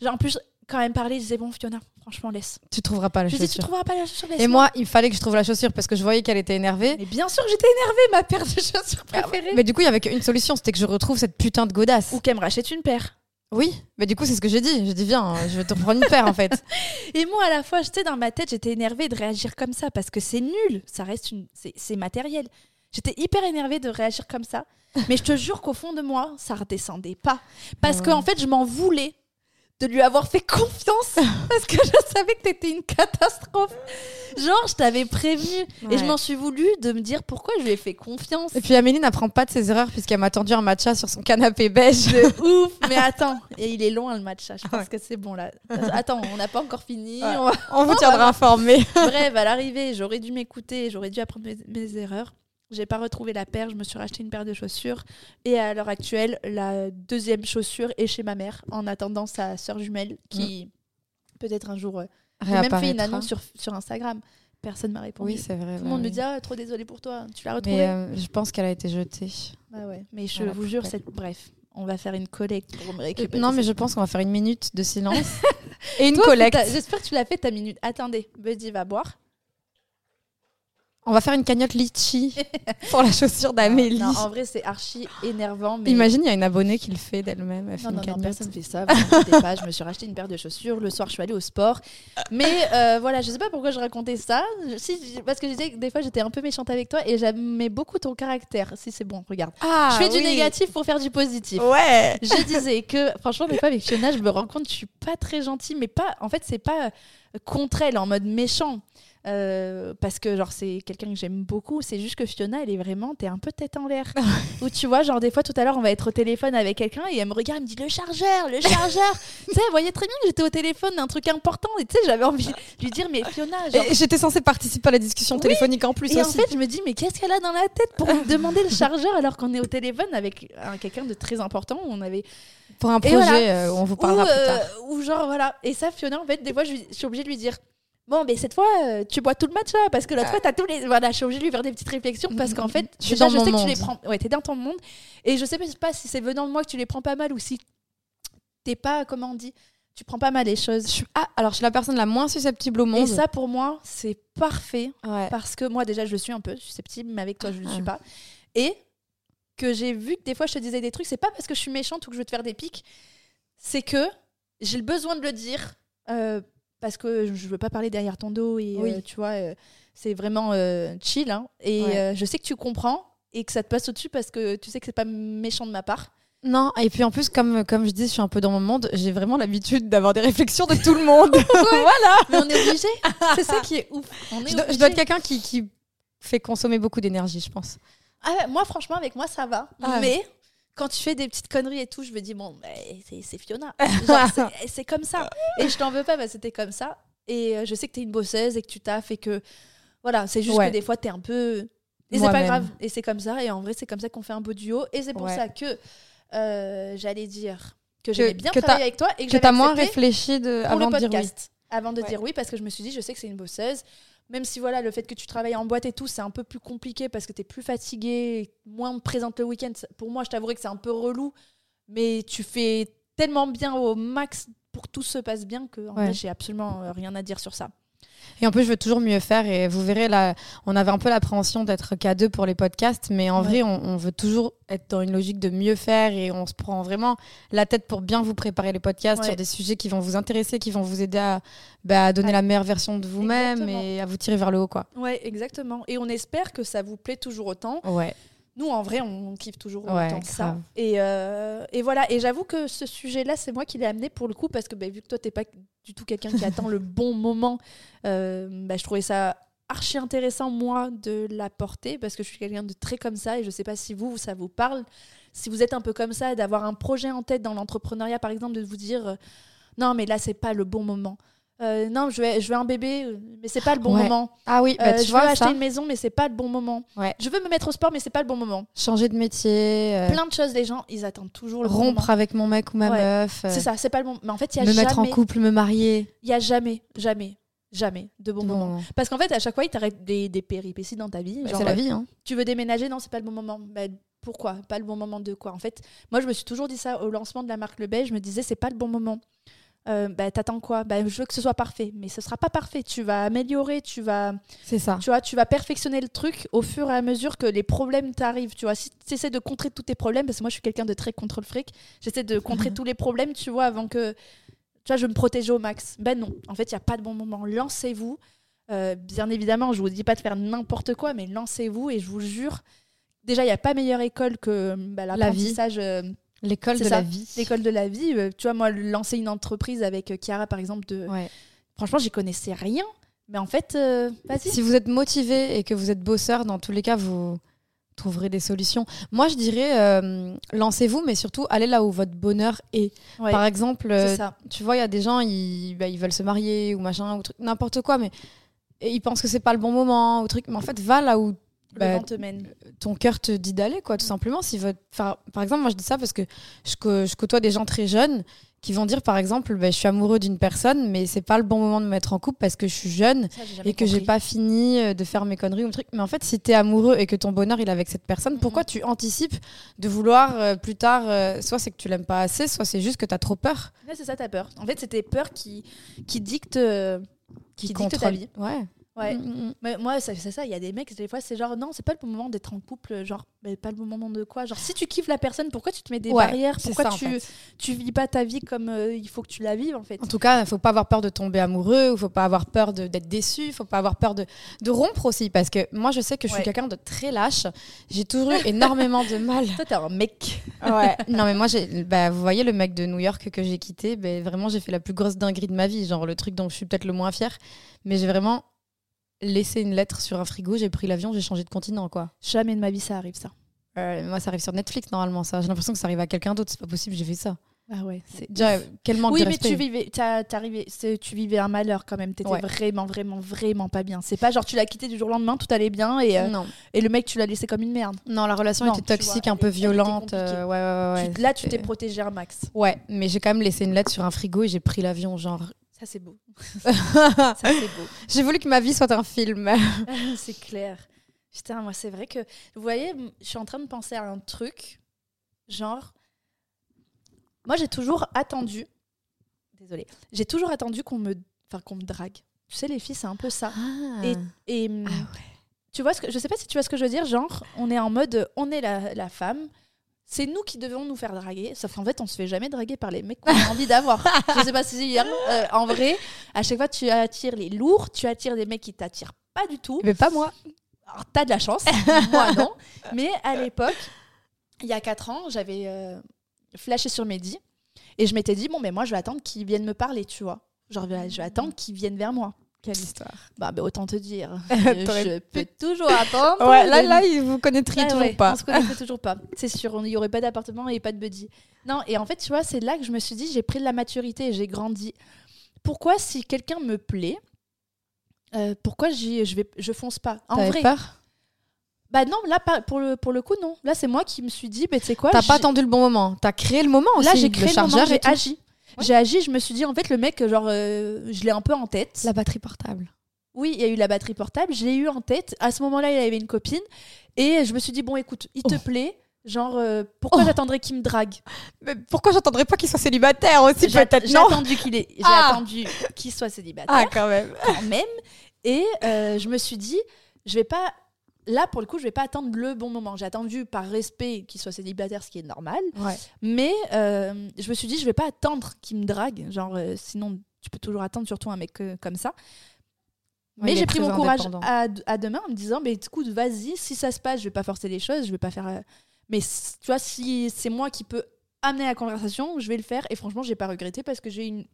S1: genre, en plus, quand elle me parlait, je disais, bon, Fiona, franchement, laisse.
S2: Tu trouveras pas la
S1: Je dis, tu
S2: chaussure.
S1: trouveras pas la chaussure,
S2: Et moi, il fallait que je trouve la chaussure parce que je voyais qu'elle était énervée.
S1: Mais bien sûr que j'étais énervée, ma paire de *laughs* chaussures préférée.
S2: Mais du coup, il y avait qu'une solution, c'était que je retrouve cette putain de godasse.
S1: Ou qu'elle me rachète une paire.
S2: Oui, mais du coup, c'est ce que j'ai dit. J'ai dit, viens, je vais te reprendre une paire en fait. *laughs*
S1: Et moi, à la fois, tu sais, dans ma tête, j'étais énervée de réagir comme ça parce que c'est nul. Ça reste une. C'est matériel. J'étais hyper énervée de réagir comme ça. Mais je te jure qu'au fond de moi, ça redescendait pas. Parce
S2: Ah
S1: que
S2: ouais.
S1: en fait, je m'en voulais de lui avoir fait confiance. *laughs* parce que je savais que t'étais une catastrophe. Genre, je t'avais prévenu. Et je
S2: Ouais.
S1: m'en suis voulu de me dire pourquoi je lui ai fait confiance.
S2: Et puis Amélie n'apprend pas de ses erreurs puisqu'elle m'a tendu un matcha sur son canapé beige.
S1: De ouf. Mais attends, et il est loin le match. Je pense
S2: Ouais.
S1: que c'est bon là. *laughs* Attends, on n'a pas encore fini.
S2: Ouais.
S1: On va-
S2: On vous tiendra informé.
S1: Bref, à l'arrivée, j'aurais dû m'écouter, j'aurais dû apprendre mes, mes erreurs. J'ai pas retrouvé la paire, je me suis racheté une paire de chaussures. Et à l'heure actuelle, la deuxième chaussure est chez ma mère, en attendant sa sœur jumelle, qui peut-être un jour. euh, J'ai même fait une annonce sur, sur Instagram. Personne m'a répondu.
S2: Oui, c'est vrai.
S1: Tout le
S2: bah
S1: monde me dit ah, trop désolée pour toi, tu l'as retrouvée.
S2: Mais euh, je pense qu'elle a été jetée.
S1: Bah ouais. Mais je
S2: Voilà,
S1: vous jure, c'est bref. On va faire une collecte pour me récupérer.
S2: non, mais je
S1: cette-
S2: pense qu'on va faire une minute de silence *laughs* et une
S1: Toi,
S2: collecte.
S1: J'espère que tu l'as fait ta minute. Attendez, Buddy va boire.
S2: On va faire une cagnotte litchi *laughs* pour la chaussure d'Amélie.
S1: Non, en vrai, c'est archi énervant. Mais...
S2: Imagine, il y a une abonnée qui le fait d'elle-même. Elle fait
S1: Non,
S2: une
S1: non, non,
S2: cagnotte.
S1: personne fait ça. Vous inquiétez pas, je me suis racheté une paire de chaussures. Le soir, je suis allée au sport. Mais euh, voilà, je sais pas pourquoi je racontais ça. Si, parce que je disais que des fois, j'étais un peu méchante avec toi et j'aimais beaucoup ton caractère. Si c'est bon, regarde.
S2: Ah,
S1: je fais du négatif pour faire du positif.
S2: Ouais.
S1: Je disais que, franchement, des fois, avec Fiona, je me rends compte que je suis pas très gentille, mais pas. En fait, c'est pas contre elle en mode méchant. Euh, parce que genre c'est quelqu'un que j'aime beaucoup c'est juste que Fiona elle est vraiment t'es un peu tête en l'air *laughs* ou tu vois genre des fois tout à l'heure on va être au téléphone avec quelqu'un et elle me regarde elle me dit le chargeur le chargeur *laughs* tu sais elle voyait très bien que j'étais au téléphone d'un truc important et tu sais j'avais envie de lui dire mais Fiona genre
S2: J'étais censée participer à la discussion
S1: Oui.
S2: téléphonique en plus
S1: et en
S2: aussi.
S1: fait, je me dis, mais qu'est-ce qu'elle a dans la tête pour me demander le chargeur alors qu'on est au téléphone avec un- quelqu'un de très important où on avait
S2: pour un
S1: Et
S2: projet,
S1: voilà.
S2: euh, on vous
S1: ou,
S2: parlera plus tard.
S1: euh, ou genre voilà et ça Fiona en fait des fois je suis obligée de lui dire bon mais cette fois euh, tu bois tout le match là parce que l'autre
S2: Ah.
S1: fois t'as tous les voilà je suis obligée de lui faire des petites réflexions parce qu'en fait
S2: Je
S1: déjà, je sais que tu les prends ouais t'es dans ton monde et je sais pas si c'est venant de moi que tu les prends pas mal ou si t'es pas comment on dit tu prends pas mal les choses
S2: Je suis- Ah, alors je suis la personne la moins susceptible au
S1: et
S2: monde.
S1: ça pour moi c'est parfait
S2: Ouais.
S1: parce que moi déjà je le suis un peu susceptible mais avec toi je ne le suis
S2: Ah.
S1: pas et que j'ai vu que des fois je te disais des trucs c'est pas parce que je suis méchante ou que je veux te faire des pics c'est que j'ai le besoin de le dire euh, parce que je veux pas parler derrière ton dos et
S2: Oui.
S1: euh, tu vois euh, c'est vraiment euh, chill hein. et
S2: Ouais.
S1: je sais que tu comprends et que ça te passe au-dessus parce que tu sais que c'est pas méchant de ma part
S2: Non, et puis en plus, comme, comme je dis, je suis un peu dans mon monde, j'ai vraiment l'habitude d'avoir des réflexions de tout le monde. *laughs* *laughs* voilà.
S1: mais on est obligé c'est ça qui est ouf on est
S2: Je dois, je
S1: obligé.
S2: dois être quelqu'un qui, qui fait consommer beaucoup d'énergie, je pense.
S1: Ah moi, franchement, avec moi, ça va.
S2: Ah.
S1: Mais quand tu fais des petites conneries et tout, je me dis, bon, c'est Fiona. *laughs* C'est- comme ça. Et je t'en veux pas, que c'était comme ça. Et euh, je sais que t'es une bosseuse et que tu taffes et que. Voilà, c'est juste
S2: Ouais.
S1: que des fois, t'es un peu. Et c'est pas grave. Et c'est comme ça. Et en vrai, c'est comme ça qu'on fait un beau duo. Et c'est pour
S2: Ouais.
S1: ça que euh, j'allais dire que j'aimais bien
S2: que
S1: travailler
S2: t'as-
S1: avec toi et que,
S2: Que
S1: j'avais
S2: t'as moins réfléchi de, avant
S1: le
S2: de dire oui.
S1: Avant de
S2: Ouais.
S1: dire oui, parce que je me suis dit, je sais que c'est une bosseuse. Même si voilà, le fait que tu travailles en boîte et tout, c'est un peu plus compliqué parce que tu es plus fatigué, moins présente le week-end. Pour moi, je t'avouerai que c'est un peu relou, mais tu fais tellement bien au max pour que tout se passe bien que
S2: Ouais.
S1: j'ai absolument euh, rien à dire sur ça.
S2: Et en plus, je veux toujours mieux faire. Et vous verrez, là, on avait un peu l'appréhension d'être qu'à deux pour les podcasts. Mais en
S1: Ouais.
S2: vrai, on, on veut toujours être dans une logique de mieux faire. Et on se prend vraiment la tête pour bien vous préparer les podcasts
S1: Ouais.
S2: sur des sujets qui vont vous intéresser, qui vont vous aider à, bah, à donner
S1: Ouais.
S2: la meilleure version de vous-même et à vous tirer vers le haut. Quoi.
S1: Ouais, exactement. Et on espère que ça vous plaît toujours autant.
S2: Ouais.
S1: Nous, en vrai, on kiffe toujours
S2: Ouais,
S1: autant que ça. Et, euh, et voilà. Et j'avoue que ce sujet-là, c'est moi qui l'ai amené pour le coup, parce que bah, vu que toi, t'es pas du tout quelqu'un qui *laughs* attend le bon moment, euh, bah, je trouvais ça archi intéressant, moi, de la porter parce que je suis quelqu'un de très comme ça et je sais pas si vous, ça vous parle. Si vous êtes un peu comme ça, d'avoir un projet en tête dans l'entrepreneuriat, par exemple, de vous dire euh, non, mais là, c'est pas le bon moment. Euh, non, je veux, je veux un bébé, euh, mais c'est pas le bon
S2: Ouais.
S1: moment.
S2: Ah oui, bah,
S1: Euh, je
S2: vois,
S1: veux acheter
S2: ça,
S1: une maison, mais c'est pas le bon moment.
S2: Ouais.
S1: Je veux me mettre au sport, mais c'est pas le bon moment.
S2: changer de métier, euh,
S1: Plein de choses, les gens, ils attendent toujours le bon
S2: rompre
S1: moment.
S2: avec mon mec ou ma
S1: Ouais.
S2: meuf,
S1: C'est ça, c'est pas le bon. Mais en fait, il y a
S2: me
S1: jamais,
S2: mettre en couple, me marier.
S1: il y a jamais, jamais, jamais de bon
S2: Bon,
S1: moment. Parce qu'en fait, à chaque fois, il t'arrête des, des péripéties dans ta vie.
S2: bah, c'est la vie, hein.
S1: tu veux déménager, non, c'est pas le bon moment. Bah, pourquoi? Pas le bon moment de quoi? En fait, moi, je me suis toujours dit ça au lancement de la marque Le Bay. Je me disais, c'est pas le bon moment. Euh, bah, t'attends quoi? Bah, Je veux que ce soit parfait, mais ce sera pas parfait. Tu vas améliorer, tu vas,
S2: C'est ça.
S1: tu vois, tu vas perfectionner le truc au fur et à mesure que les problèmes t'arrivent. Tu vois, si tu essaies de contrer tous tes problèmes, parce que moi, je suis quelqu'un de très contre le fric, j'essaie de contrer *laughs* tous les problèmes, tu vois, avant que, tu vois, je me protéger au max. Ben non, en fait, il y a pas de bon moment. Lancez-vous. Euh, bien évidemment, je vous dis pas de faire n'importe quoi, mais lancez-vous et je vous jure, déjà, il n'y a pas meilleure école que bah, l'apprentissage. euh,
S2: L'école de
S1: ça,
S2: la vie.
S1: l'école de la vie. Euh, tu vois, moi, lancer une entreprise avec euh, Chiara, par exemple, de...
S2: Ouais.
S1: franchement, j'y connaissais rien. Mais en fait, euh, vas-y.
S2: Si vous êtes motivé et que vous êtes bosseur, dans tous les cas, vous trouverez des solutions. Moi, je dirais, euh, lancez-vous, mais surtout, allez là où votre bonheur est.
S1: Ouais,
S2: Par exemple, tu vois, il y a des gens, ils, bah, ils veulent se marier ou machin, ou n'importe quoi, mais et ils pensent que c'est pas le bon moment ou truc. Mais en fait, va là où
S1: Le
S2: bah,
S1: vent te mène.
S2: ton cœur te dit d'aller, quoi, tout simplement. Si votre, enfin, par exemple, moi, je dis ça parce que je, côtoie des gens très jeunes qui vont dire, par exemple, bah, je suis amoureux d'une personne, mais c'est pas le bon moment de me mettre en couple parce que je suis jeune
S1: Ça,
S2: et que j'ai pas fini euh, de faire mes conneries ou truc. Mais en fait, si t'es amoureux et que ton bonheur il est avec cette personne,
S1: Mhm.
S2: pourquoi tu anticipes de vouloir euh, plus tard, euh, soit c'est que tu l'aimes pas assez, soit c'est juste que t'as trop peur?
S1: Ouais, c'est ça, ta peur. En fait, c'était peur qui, qui dicte, euh, qui dicte ta vie.
S2: Ouais.
S1: Ouais.
S2: Mm, mm, mm.
S1: Mais moi, c'est ça. Il y a des mecs, des fois, c'est genre, non, c'est pas le bon moment d'être en couple. Genre, mais pas le bon moment de quoi? Genre, si tu kiffes la personne, pourquoi tu te mets des
S2: Ouais,
S1: barrières? Pourquoi
S2: ça, en
S1: tu,
S2: fait.
S1: tu vis pas ta vie comme euh, il faut que tu la vives, en fait?
S2: En tout cas, il faut pas avoir peur de tomber amoureux, il faut pas avoir peur d'être déçu, il faut pas avoir peur de, de rompre aussi. Parce que moi, je sais que je suis
S1: Ouais.
S2: quelqu'un de très lâche. J'ai toujours eu énormément de mal. *laughs*
S1: Toi, t'es un mec.
S2: Ouais. Non, mais moi, bah, vous voyez le mec de New York que j'ai quitté, ben vraiment, j'ai fait la plus grosse dinguerie de ma vie. Genre le truc dont je suis peut-être le moins fière. Mais j'ai vraiment laissé une lettre sur un frigo, j'ai pris l'avion, j'ai changé de continent, quoi.
S1: Jamais de ma vie, ça arrive, ça.
S2: Euh, moi, ça arrive sur Netflix, normalement, ça. J'ai l'impression que ça arrive à quelqu'un d'autre. C'est pas possible, j'ai fait ça.
S1: Ah ouais, c'est.
S2: Déjà, quel manque
S1: Oui,
S2: de
S1: mais
S2: respect.
S1: tu vivais, t'as- t'arrivais- c'est- tu vivais un malheur quand même. T'étais
S2: Ouais.
S1: vraiment, vraiment, vraiment pas bien. C'est pas genre tu l'as quitté du jour au lendemain, tout allait bien et, euh,
S2: Non.
S1: et le mec tu l'as laissé comme une merde.
S2: non, la relation
S1: Non,
S2: était
S1: tu
S2: toxique,
S1: vois,
S2: un peu violente. euh, ouais, ouais, ouais,
S1: Tu- là, tu t'es protégé un max.
S2: Ouais, mais j'ai quand même laissé une lettre sur un frigo et j'ai pris l'avion, genre.
S1: Ça, c'est beau. *laughs* Ça, c'est beau.
S2: j'ai voulu que ma vie soit un film. *laughs*
S1: c'est clair. Putain, moi, c'est vrai que. Vous voyez, je suis en train de penser à un truc. Genre. Moi, j'ai toujours attendu. Désolée. J'ai toujours attendu qu'on me, enfin, qu'on me drague. Tu sais, les filles, c'est un peu ça. Et, et hum, tu vois ce que je sais pas si tu vois ce que je veux dire. Genre, on est en mode, on est la, la femme. C'est nous qui devons nous faire draguer. Sauf qu'en fait, on se fait jamais draguer par les mecs qu'on a envie d'avoir. *laughs* je sais pas si hein, euh, en vrai, à chaque fois, tu attires les lourds, tu attires des mecs qui t'attirent pas du tout.
S2: Mais pas moi.
S1: Alors, t'as de la chance, *laughs* moi non. Mais à l'époque, il y a 4 ans, j'avais euh, flashé sur Mehdi et je m'étais dit, bon, mais moi, je vais attendre qu'il vienne me parler, tu vois. Genre, je vais, je vais attendre qu'il vienne vers moi.
S2: Quelle histoire.
S1: Bah, bah, autant te dire. *laughs* Je peux toujours attendre.
S2: Ouais, là, là, il vous connaîtriez toujours
S1: ouais,
S2: pas.
S1: On se connaîtrait *laughs* toujours pas. C'est sûr, il n'y aurait pas d'appartement et pas de buddy. Non, et en fait, tu vois, c'est là que je me suis dit, j'ai pris de la maturité et j'ai grandi. Pourquoi, si quelqu'un me plaît, euh, pourquoi j'y- je, vais, je fonce pas? En vrai,
S2: peur?
S1: Bah non, là, pour, le, pour le coup, non. Là, c'est moi qui me suis dit, bah, tu sais quoi
S2: T'as pas attendu le bon moment. T'as créé le moment aussi.
S1: Là, j'ai créé le, moment,
S2: chargeur et
S1: j'ai agi.
S2: Ouais.
S1: J'ai agi, je me suis dit, en fait, le mec, genre, euh, je l'ai un peu en tête.
S2: La batterie portable.
S1: Oui, il y a eu la batterie portable, je l'ai eu en tête. À ce moment-là, il avait une copine. Et je me suis dit, bon, écoute, il te
S2: Oh.
S1: plaît. Genre, euh, pourquoi
S2: Oh.
S1: j'attendrais qu'il me drague?
S2: Mais pourquoi j'entendrais pas qu'il soit célibataire aussi peut-être
S1: j'ai attendu qu'il est, j'ai
S2: Ah.
S1: attendu qu'il soit célibataire
S2: Ah quand même.
S1: quand même. Et euh, je me suis dit, je vais pas. Là, pour le coup, je vais pas attendre le bon moment. J'ai attendu par respect qu'il soit célibataire, ce qui est normal.
S2: Ouais.
S1: Mais euh, je me suis dit, je vais pas attendre qu'il me drague. Genre, euh, sinon, tu peux toujours attendre, surtout un mec euh, comme ça. Mais j'ai pris mon courage à, à demain en me disant, mais écoute, vas-y, si ça se passe, je vais pas forcer les choses, je vais pas faire. Mais tu vois, si c'est moi qui peux amener la conversation, je vais le faire. Et franchement, j'ai pas regretté parce que j'ai une,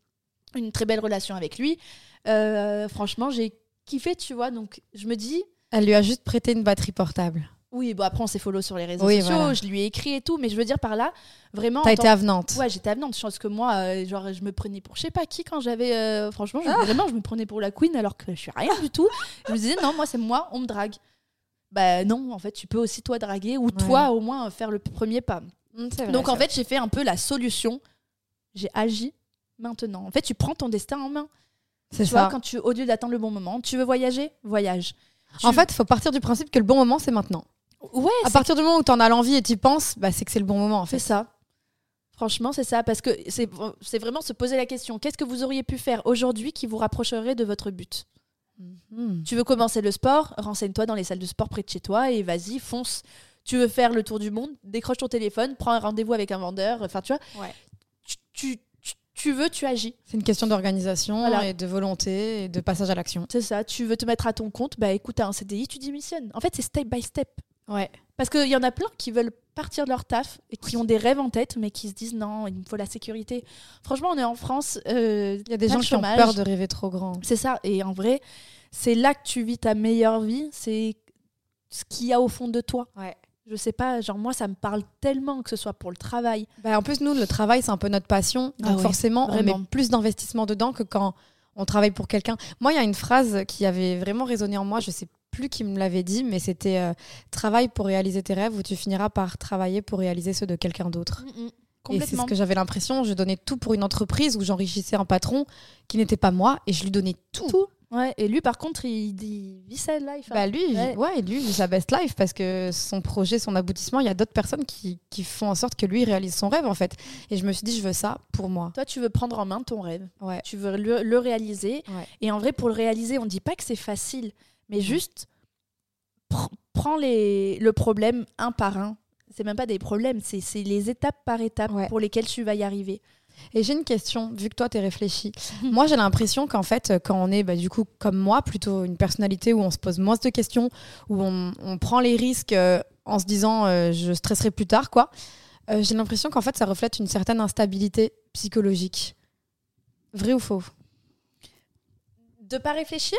S1: une très belle relation avec lui. Franchement, j'ai kiffer, tu vois. Donc, je me dis,
S2: Elle lui a juste prêté une batterie portable.
S1: oui, bon, après, on s'est follow sur les réseaux
S2: Oui,
S1: sociaux,
S2: voilà.
S1: je lui ai écrit et tout, mais je veux dire par là, vraiment.
S2: T'as été avenante.
S1: Ouais, j'étais avenante. Je pense que moi, euh, genre, je me prenais pour je sais pas qui quand j'avais. euh, franchement, je,
S2: Ah.
S1: vraiment, je me prenais pour la queen alors que je suis rien du tout. Je me disais, non, moi, c'est moi, on me drague. Bah non, en fait, tu peux aussi toi draguer ou toi au moins faire le premier pas.
S2: Mm, vrai,
S1: Donc en
S2: vrai.
S1: fait, j'ai fait un peu la solution. J'ai agi maintenant. En fait, tu prends ton destin en main.
S2: c'est
S1: Tu vois,
S2: ça.
S1: quand tu, au lieu d'attendre le bon moment, tu veux voyager, voyage. Tu-
S2: En fait, il faut partir du principe que le bon moment, c'est maintenant.
S1: ouais,
S2: À
S1: c'est
S2: partir du moment où tu en as l'envie et tu penses, bah, c'est que c'est le bon moment, en
S1: C'est
S2: fait.
S1: ça. Franchement, c'est ça. Parce que c'est c'est vraiment se poser la question qu'est-ce que vous auriez pu faire aujourd'hui qui vous rapprocherait de votre but?
S2: Mm.
S1: Tu veux commencer le sport Renseigne-toi dans les salles de sport près de chez toi et vas-y, fonce. Tu veux faire le tour du monde Décroche ton téléphone, prends un rendez-vous avec un vendeur. Enfin, tu vois,
S2: Ouais.
S1: tu, tu, tu- veux, tu agis.
S2: C'est une question d'organisation
S1: Voilà.
S2: et de volonté et de passage à l'action.
S1: C'est ça. Tu veux te mettre à ton compte Bah écoute, t'as un CDI, tu démissionnes. En fait, c'est step by step.
S2: Ouais.
S1: Parce qu'il y en a plein qui veulent partir de leur taf et qui ont des rêves en tête, mais qui se disent non, il me faut la sécurité. Franchement, on est en France. euh,
S2: Il y a des gens qui ont peur de rêver trop grand.
S1: C'est ça. Et en vrai, c'est là que tu vis ta meilleure vie. C'est ce qu'il y a au fond de toi.
S2: Ouais.
S1: Je sais pas, genre moi, ça me parle tellement que ce soit pour le travail.
S2: Bah, en plus, nous, le travail, c'est un peu notre passion.
S1: Ah
S2: Donc
S1: ouais,
S2: forcément, on met plus d'investissement dedans que quand on travaille pour quelqu'un. Moi, il y a une phrase qui avait vraiment résonné en moi. Je sais plus qui me l'avait dit, mais c'était euh, travaille pour réaliser tes rêves ou tu finiras par travailler pour réaliser ceux de quelqu'un d'autre. Et c'est ce que j'avais l'impression. Je donnais tout pour une entreprise où j'enrichissais un patron qui n'était pas moi et je lui donnais tout.
S1: Tout. Ouais. Et lui, par contre, il, il vit sa life. hein.
S2: Bah lui, il vit-
S1: Ouais.
S2: ouais. lui, il vit sa best life parce que son projet, son aboutissement, il y a d'autres personnes qui, qui font en sorte que lui réalise son rêve en fait. Et je me suis dit, je veux ça pour moi.
S1: Toi, tu veux prendre en main ton rêve.
S2: Ouais.
S1: Tu veux le, le réaliser.
S2: Ouais.
S1: Et en vrai, pour le réaliser, on ne dit pas que c'est facile, mais juste pr- prends les, le problème un par un. C'est même pas des problèmes, c'est c'est les étapes par étape pour lesquelles tu vas y arriver.
S2: Et j'ai une question, vu que toi t'es réfléchi. *laughs* moi j'ai l'impression qu'en fait, quand on est bah, du coup comme moi, plutôt une personnalité où on se pose moins de questions, où on, on prend les risques euh, en se disant euh, je stresserai plus tard, quoi. euh, j'ai l'impression qu'en fait ça reflète une certaine instabilité psychologique. Vrai ou faux?
S1: De pas réfléchir?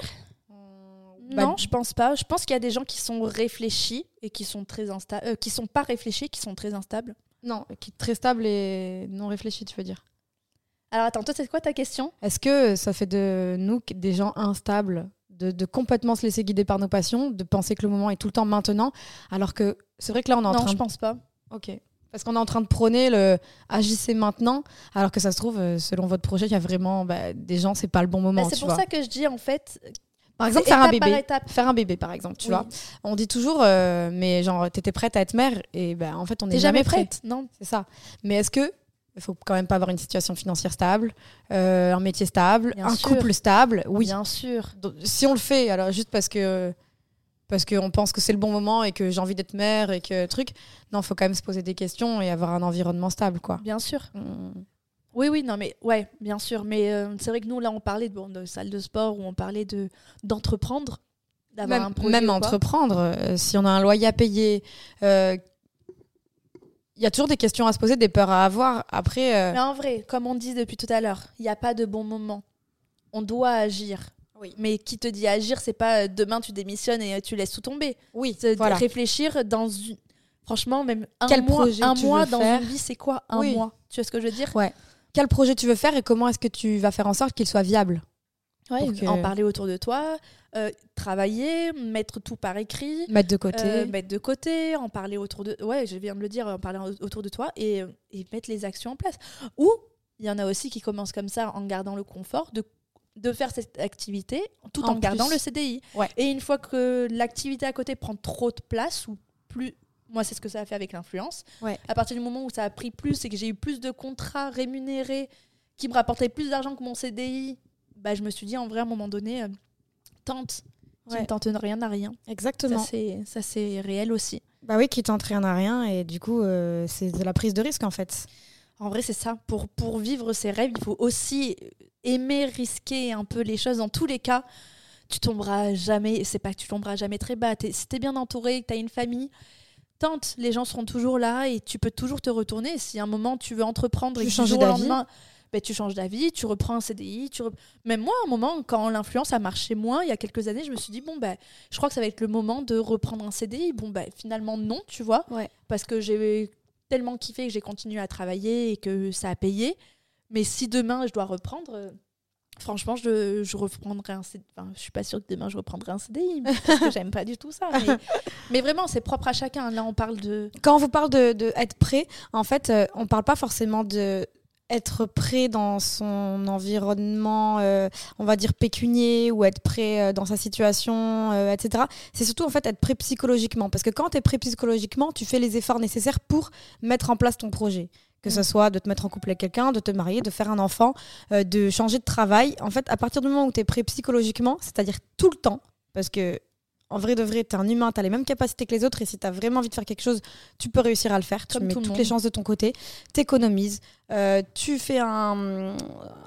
S2: Bah,
S1: Non, je pense pas. Je pense qu'il y a des gens qui sont réfléchis et qui sont très insta euh, qui sont pas réfléchis, qui sont très instables.
S2: Non, qui est très stable et non réfléchi, tu veux dire.
S1: Alors attends, toi c'est quoi ta question?
S2: Est-ce que ça fait de nous des gens instables, de, de complètement se laisser guider par nos passions, de penser que le moment est tout le temps maintenant, alors que c'est vrai que là on est en
S1: Non,
S2: train
S1: je
S2: de...
S1: pense pas.
S2: Ok. Parce qu'on est en train de prôner le agissez maintenant, alors que ça se trouve, euh, selon votre projet, il y a vraiment bah, des gens, c'est pas le bon moment.
S1: Bah, c'est
S2: tu
S1: pour
S2: vois.
S1: ça que je dis en fait.
S2: Par exemple, faire un bébé. Faire un bébé, par exemple, tu
S1: Oui.
S2: vois. On dit toujours, euh, mais genre, t'étais prête à être mère, et ben en fait, on n'est jamais,
S1: jamais
S2: prête.
S1: prête Non.
S2: C'est ça. Mais est-ce que il faut quand même pas avoir une situation financière stable, euh, un métier stable,
S1: Bien
S2: un
S1: sûr.
S2: couple stable? Oui.
S1: Bien sûr.
S2: Donc, si on le fait, alors juste parce que parce qu'on pense que c'est le bon moment et que j'ai envie d'être mère et que truc, non, faut quand même se poser des questions et avoir un environnement stable, quoi.
S1: Bien sûr.
S2: Mm.
S1: Oui, oui, non, mais ouais, bien sûr. Mais euh, c'est vrai que nous, là, on parlait de, bon, de salle de sport ou on parlait de d'entreprendre, d'avoir
S2: Même,
S1: un projet.
S2: même entreprendre, euh, si on a un loyer à payer, euh, il y a toujours des questions à se poser, des peurs à avoir. Après, euh,
S1: Mais en vrai, comme on dit depuis tout à l'heure, il n'y a pas de bon moment. On doit agir.
S2: Oui.
S1: Mais qui te dit agir, c'est pas euh, demain tu démissionnes et euh, tu laisses tout tomber.
S2: oui, voilà.
S1: réfléchir dans une. Franchement, même un
S2: Quel
S1: mois,
S2: projet
S1: un mois dans
S2: faire?
S1: une vie, c'est quoi un
S2: Oui.
S1: mois? Tu vois ce que je veux dire?
S2: Ouais. Quel projet tu veux faire et comment est-ce que tu vas faire en sorte qu'il soit viable
S1: Ouais,
S2: que-
S1: En parler autour de toi, euh, travailler, mettre tout par écrit.
S2: Mettre de côté.
S1: Euh, mettre de côté, en parler autour de. Ouais, je viens de le dire, en parler au- autour de toi et, euh, et mettre les actions en place. Ou il y en a aussi qui commencent comme ça en gardant le confort de, de faire cette activité tout en,
S2: En
S1: gardant le CDI.
S2: Ouais.
S1: Et une fois que l'activité à côté prend trop de place ou plus. Moi, c'est ce que ça a fait avec l'influence.
S2: Ouais.
S1: À partir du moment où ça a pris plus et que j'ai eu plus de contrats rémunérés qui me rapportaient plus d'argent que mon CDI, bah, je me suis dit en vrai, à un moment donné, euh, tente. Qui
S2: Ouais.
S1: ne tente rien à rien.
S2: Exactement.
S1: Ça, c'est- réel aussi.
S2: Bah oui, qui tente rien à rien et du coup, euh, c'est de la prise de risque en fait.
S1: En vrai, c'est ça. Pour, pour vivre ses rêves, il faut aussi aimer risquer un peu les choses. Dans tous les cas, tu tomberas jamais. C'est pas que tu tomberas jamais très bas. T'es- si t'es bien entouré, que t'as une famille, tente. Les gens seront toujours là et tu peux toujours te retourner. Si à un moment tu veux entreprendre et que
S2: d'avis.
S1: lendemain, ben, tu changes d'avis, tu reprends un CDI. Tu rep- Même moi, à un moment, quand l'influence a marché moins, il y a quelques années, je me suis dit, bon, ben, je crois que ça va être le moment de reprendre un CDI. Bon, ben, finalement, non, tu vois.
S2: Ouais.
S1: Parce que j'ai tellement kiffé que j'ai continué à travailler et que ça a payé. Mais si demain, je dois reprendre. Franchement, je, je reprendrai un CDI. Enfin, je suis pas sûre que demain je reprendrai un CDI parce que j'aime pas du tout ça. Mais, *laughs* mais vraiment, c'est propre à chacun. Là, on parle de.
S2: Quand on vous parle de, de être prêt, en fait, euh, on parle pas forcément de être prêt dans son environnement, euh, on va dire pécunier, ou être prêt euh, dans sa situation, euh, etc. C'est surtout en fait être prêt psychologiquement. Parce que quand tu es prêt psychologiquement, tu fais les efforts nécessaires pour mettre en place ton projet. Que ce
S1: Mm.
S2: soit de te mettre en couple avec quelqu'un, de te marier, de faire un enfant, euh, de changer de travail. En fait, à partir du moment où tu es prêt psychologiquement, c'est-à-dire tout le temps, parce que en vrai de vrai, tu es un humain, tu as les mêmes capacités que les autres, et si tu as vraiment envie de faire quelque chose, tu peux réussir à le faire. Tu mets
S1: tout
S2: toutes
S1: monde.
S2: les chances de ton côté, tu économises, tu fais un,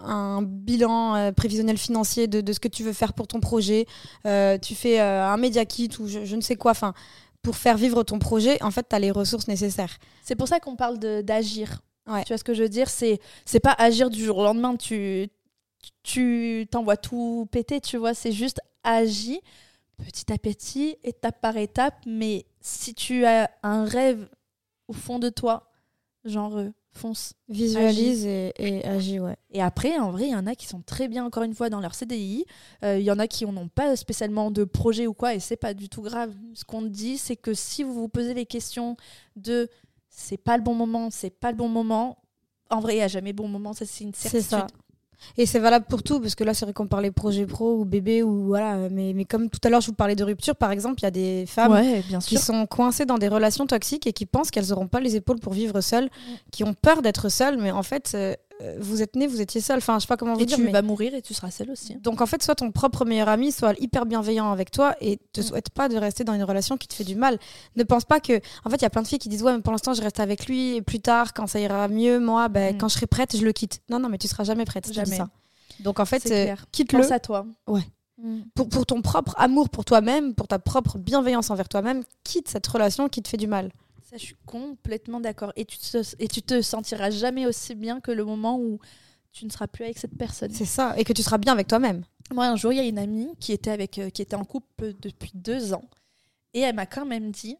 S2: un bilan euh, prévisionnel financier de, de ce que tu veux faire pour ton projet, euh, tu fais euh, un média kit ou je, je ne sais quoi, enfin, pour faire vivre ton projet, en fait, tu as les ressources nécessaires.
S1: C'est pour ça qu'on parle d'agir.
S2: Ouais.
S1: Tu vois ce que je veux dire? C'est c'est pas agir du jour au lendemain. Tu tu t'envoies tout péter. Tu vois C'est juste agir petit à petit, étape par étape. Mais si tu as un rêve au fond de toi, genre euh, fonce.
S2: Visualise et, et agis, ouais.
S1: Et après, en vrai, il y en a qui sont très bien, encore une fois, dans leur CDI. Euh, Il y en a qui n'ont pas spécialement de projet ou quoi, et c'est pas du tout grave. Ce qu'on dit, c'est que si vous vous posez les questions de c'est pas le bon moment, c'est pas le bon moment, en vrai, il n'y a jamais bon moment, ça c'est une
S2: C'est
S1: certitude.
S2: ça. Et c'est valable pour tout, parce que là, c'est vrai qu'on parlait projet pro ou bébé, ou voilà. Mais, mais comme tout à l'heure, je vous parlais de rupture, par exemple, il y a des femmes
S1: Ouais, bien
S2: qui sont coincées dans des relations toxiques et qui pensent qu'elles n'auront pas les épaules pour vivre seules, qui ont peur d'être seules, mais en fait, euh, vous êtes nés, vous étiez seules. Enfin, je sais pas comment vous
S1: Et
S2: dire.
S1: tu
S2: mais-
S1: vas mourir et tu seras seule aussi.
S2: Donc en fait, soit ton propre meilleur ami, soit hyper bienveillant avec toi et te
S1: Mm.
S2: souhaite pas de rester dans une relation qui te fait du mal. Ne pense pas que. En fait, il y a plein de filles qui disent Ouais, mais pour l'instant, je reste avec lui et plus tard, quand ça ira mieux, moi, ben,
S1: Mm.
S2: quand je serai prête, je le quitte. Non, non, mais tu seras jamais prête. tu
S1: Jamais.
S2: ça. Donc en fait, euh, quitte-le
S1: Pense à toi.
S2: Ouais.
S1: Mm.
S2: pour, pour ton propre amour pour toi-même, pour ta propre bienveillance envers toi-même. Quitte cette relation qui te fait du mal.
S1: Ça, je suis complètement d'accord. Et tu, te, et tu te sentiras jamais aussi bien que le moment où tu ne seras plus avec cette personne.
S2: C'est ça. Et que tu seras bien avec toi-même.
S1: Moi, un jour, il y a une amie qui était, avec, euh, qui était en couple depuis deux ans. Et elle m'a quand même dit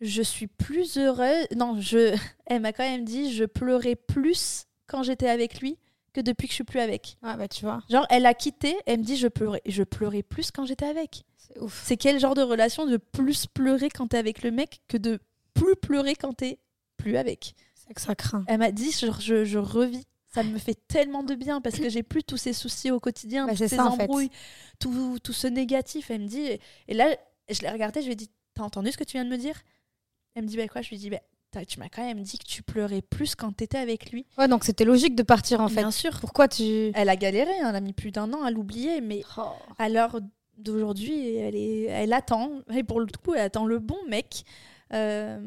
S1: Je suis plus heureuse. Non, je... *laughs* elle m'a quand même dit Je pleurais plus quand j'étais avec lui que depuis que je suis plus avec.
S2: Ah bah tu vois.
S1: Genre, elle a quitté, elle me dit Je pleurais, je pleurais plus quand j'étais avec.
S2: C'est ouf.
S1: C'est quel genre de relation de plus pleurer quand t'es avec le mec que de plus pleurer quand t'es plus avec
S2: C'est que ça craint.
S1: Elle m'a dit Genre, je, je revis. Ça me fait tellement de bien parce que j'ai plus tous ces soucis au quotidien,
S2: Bah,
S1: toutes ces
S2: ça, en fait.
S1: embrouilles, tout, tout ce négatif. Elle me dit, et là, je l'ai regardée, je lui ai dit, t'as entendu ce que tu viens de me dire? Elle me dit, bah quoi? Je lui ai dit, bah, tu m'as quand même dit que tu pleurais plus quand t'étais avec lui.
S2: Ouais, donc c'était logique de partir en fait.
S1: Bien sûr.
S2: Pourquoi tu.
S1: Elle a galéré, hein, elle a mis plus d'un an à l'oublier, mais à l'heure d'aujourd'hui, elle, est, elle attend, et pour le coup, elle attend le bon mec. Euh,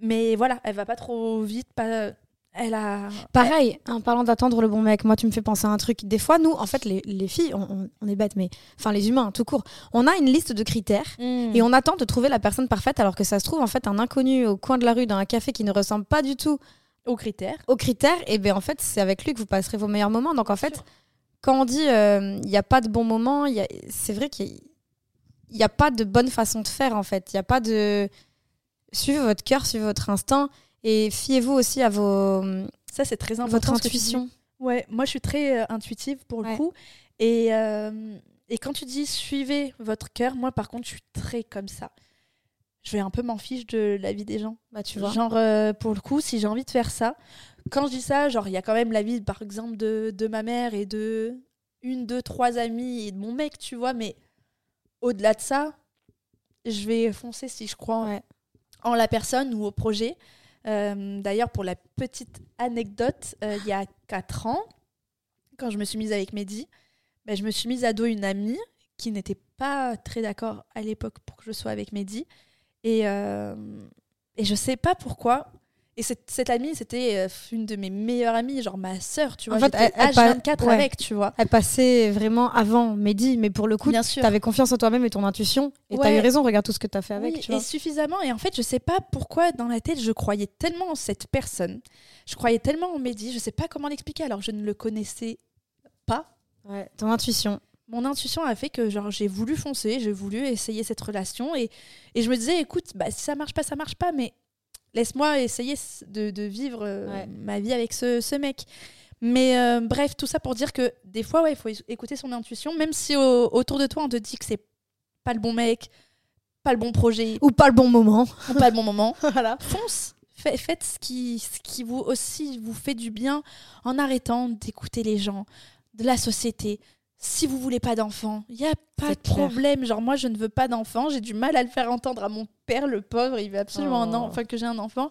S1: mais voilà, elle va pas trop vite, pas... Elle a...
S2: Pareil, en parlant d'attendre le bon mec, moi tu me fais penser à un truc. Des fois, nous, en fait, les, les filles, on, est bêtes, mais enfin les humains, tout court, on a une liste de critères et on attend de trouver la personne parfaite alors que ça se trouve en fait un inconnu au coin de la rue dans un café qui ne ressemble pas du tout
S1: Aux critères.
S2: aux critères. Et bien en fait, c'est avec lui que vous passerez vos meilleurs moments. Donc en fait, quand on dit il n'y a pas de bon moment, y c'est vrai qu'il n'y a pas de bonne façon de faire en fait. Il n'y a pas de. Suivez votre cœur, suivez votre instinct et fiez-vous aussi à vos,
S1: Ça, c'est très important.
S2: votre intuition.
S1: Ouais, moi je suis très euh, intuitive pour le
S2: Ouais.
S1: coup. Et, euh, et quand tu dis suivez votre cœur, moi par contre je suis très comme ça. Je vais un peu m'en fiche de la vie des gens.
S2: Bah, tu vois.
S1: Genre euh, pour le coup, si j'ai envie de faire ça, quand je dis ça, genre il y a quand même la vie par exemple de, de ma mère et de une, deux, trois amis et de mon mec, tu vois, mais au-delà de ça, je vais foncer si je crois
S2: Ouais.
S1: En la personne ou au projet. Euh, D'ailleurs, pour la petite anecdote, euh, il y a 4 ans, quand je me suis mise avec Mehdi, ben, je me suis mise à dos une amie qui n'était pas très d'accord à l'époque pour que je sois avec Mehdi. Et, euh, et je sais pas pourquoi. Et cette, cette amie, c'était euh, une de mes meilleures amies, genre ma sœur, tu vois.
S2: En fait, elle- elle pa-
S1: H24
S2: ouais.
S1: avec, tu vois.
S2: Elle passait vraiment avant Mehdi, mais pour le coup, tu avais confiance en toi-même et ton intuition. Et tu
S1: Ouais.
S2: eu raison, regarde tout ce que tu as fait avec.
S1: Oui,
S2: tu
S1: et suffisamment. Et en fait, je sais pas pourquoi dans la tête, je croyais tellement en cette personne. Je croyais tellement en Mehdi. Je sais pas comment l'expliquer. Alors, je ne le connaissais pas.
S2: Ouais, ton intuition.
S1: Mon intuition a fait que genre j'ai voulu foncer, j'ai voulu essayer cette relation et, et je me disais écoute bah si ça marche pas ça marche pas mais laisse-moi essayer de, de vivre euh,
S2: Ouais.
S1: ma vie avec ce, ce mec. Mais euh, bref tout ça pour dire que des fois ouais il faut écouter son intuition même si au- autour de toi on te dit que c'est pas le bon mec, pas le bon projet,
S2: Ou pas le bon moment.
S1: ou pas le bon moment. *laughs*
S2: voilà.
S1: Fonce. Fa- Faites ce qui, ce qui vous aussi vous fait du bien en arrêtant d'écouter les gens, de la société. Si vous voulez pas d'enfants, il y a pas de problème. Genre moi je ne veux pas d'enfants, j'ai du mal à le faire entendre à mon père le pauvre, il veut absolument
S2: Oh.
S1: enfin que j'ai un enfant.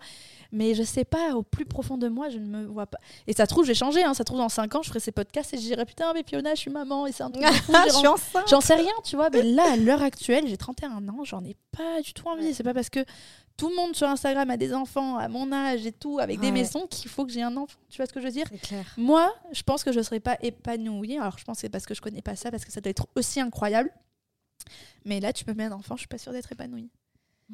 S1: Mais je sais pas, au plus profond de moi, je ne me vois pas. Et ça trouve, j'ai changé. Hein. Ça trouve, dans 5 ans, je ferai ces podcasts et je dirai Putain, mais Fiona, je suis maman et c'est un truc. *laughs* J'en sais rien, tu vois, mais là, à l'heure actuelle, j'ai 31 ans, j'en ai pas du tout envie. C'est pas parce que tout le monde sur Instagram a des enfants à mon âge et tout, avec des maisons, qu'il faut que j'ai un enfant. Tu vois ce que je veux dire? Moi, je pense que je serais pas épanouie. Alors, je pense que c'est parce que je connais pas ça, parce que ça doit être aussi incroyable. Mais là, tu me mets un enfant, je suis pas sûre d'être épanouie.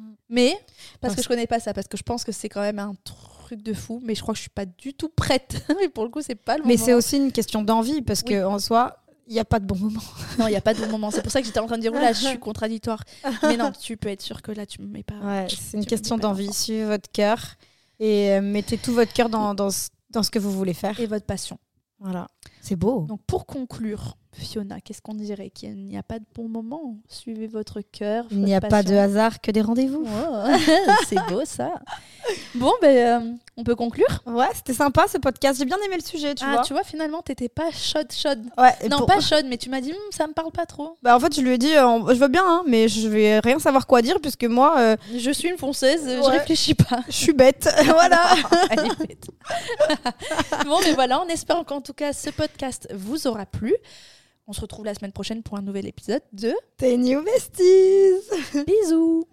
S2: Mm.
S1: Mais, parce que je connais pas ça, parce que je pense que c'est quand même un truc de fou, mais je crois que je suis pas du tout prête. *laughs* et pour le coup, c'est pas le
S2: Mais
S1: moment.
S2: c'est aussi une question d'envie parce
S1: Oui.
S2: que en soi, il n'y a pas de bon moment. *laughs*
S1: Non, il n'y a pas de bon moment. C'est pour ça que j'étais en train de dire, là, je *laughs* suis contradictoire. Mais non, tu peux être sûr que là, tu me mets pas.
S2: Ouais, c'est une question d'envie. Suivez votre cœur et euh, mettez tout votre cœur dans, dans, ce, dans ce que vous voulez faire.
S1: Et votre passion.
S2: Voilà. C'est beau.
S1: Donc, pour conclure, Fiona, qu'est-ce qu'on dirait Qu'il n'y a pas de bon moment? Suivez votre cœur.
S2: Il n'y a pas de hasard que des rendez-vous.
S1: Oh, *laughs* c'est beau ça. Bon, ben, euh, on peut conclure?
S2: Ouais, c'était sympa ce podcast. J'ai bien aimé le sujet, tu
S1: ah,
S2: vois.
S1: tu vois, finalement, t'étais pas chaude, chaude.
S2: Ouais,
S1: Non,
S2: pour-
S1: pas chaude, mais tu m'as dit, Hum, ça me parle pas trop.
S2: Bah, en fait, je lui ai dit, euh, je veux bien, hein, mais je vais rien savoir quoi dire puisque moi, euh,
S1: Je suis une je
S2: Ouais.
S1: réfléchis pas.
S2: je suis bête. *laughs* voilà. *laughs*
S1: Elle est bête. bon, mais voilà, en espérant qu'en tout cas ce podcast vous aura plu. On se retrouve la semaine prochaine pour un nouvel épisode de
S2: T'es new besties.
S1: Bisous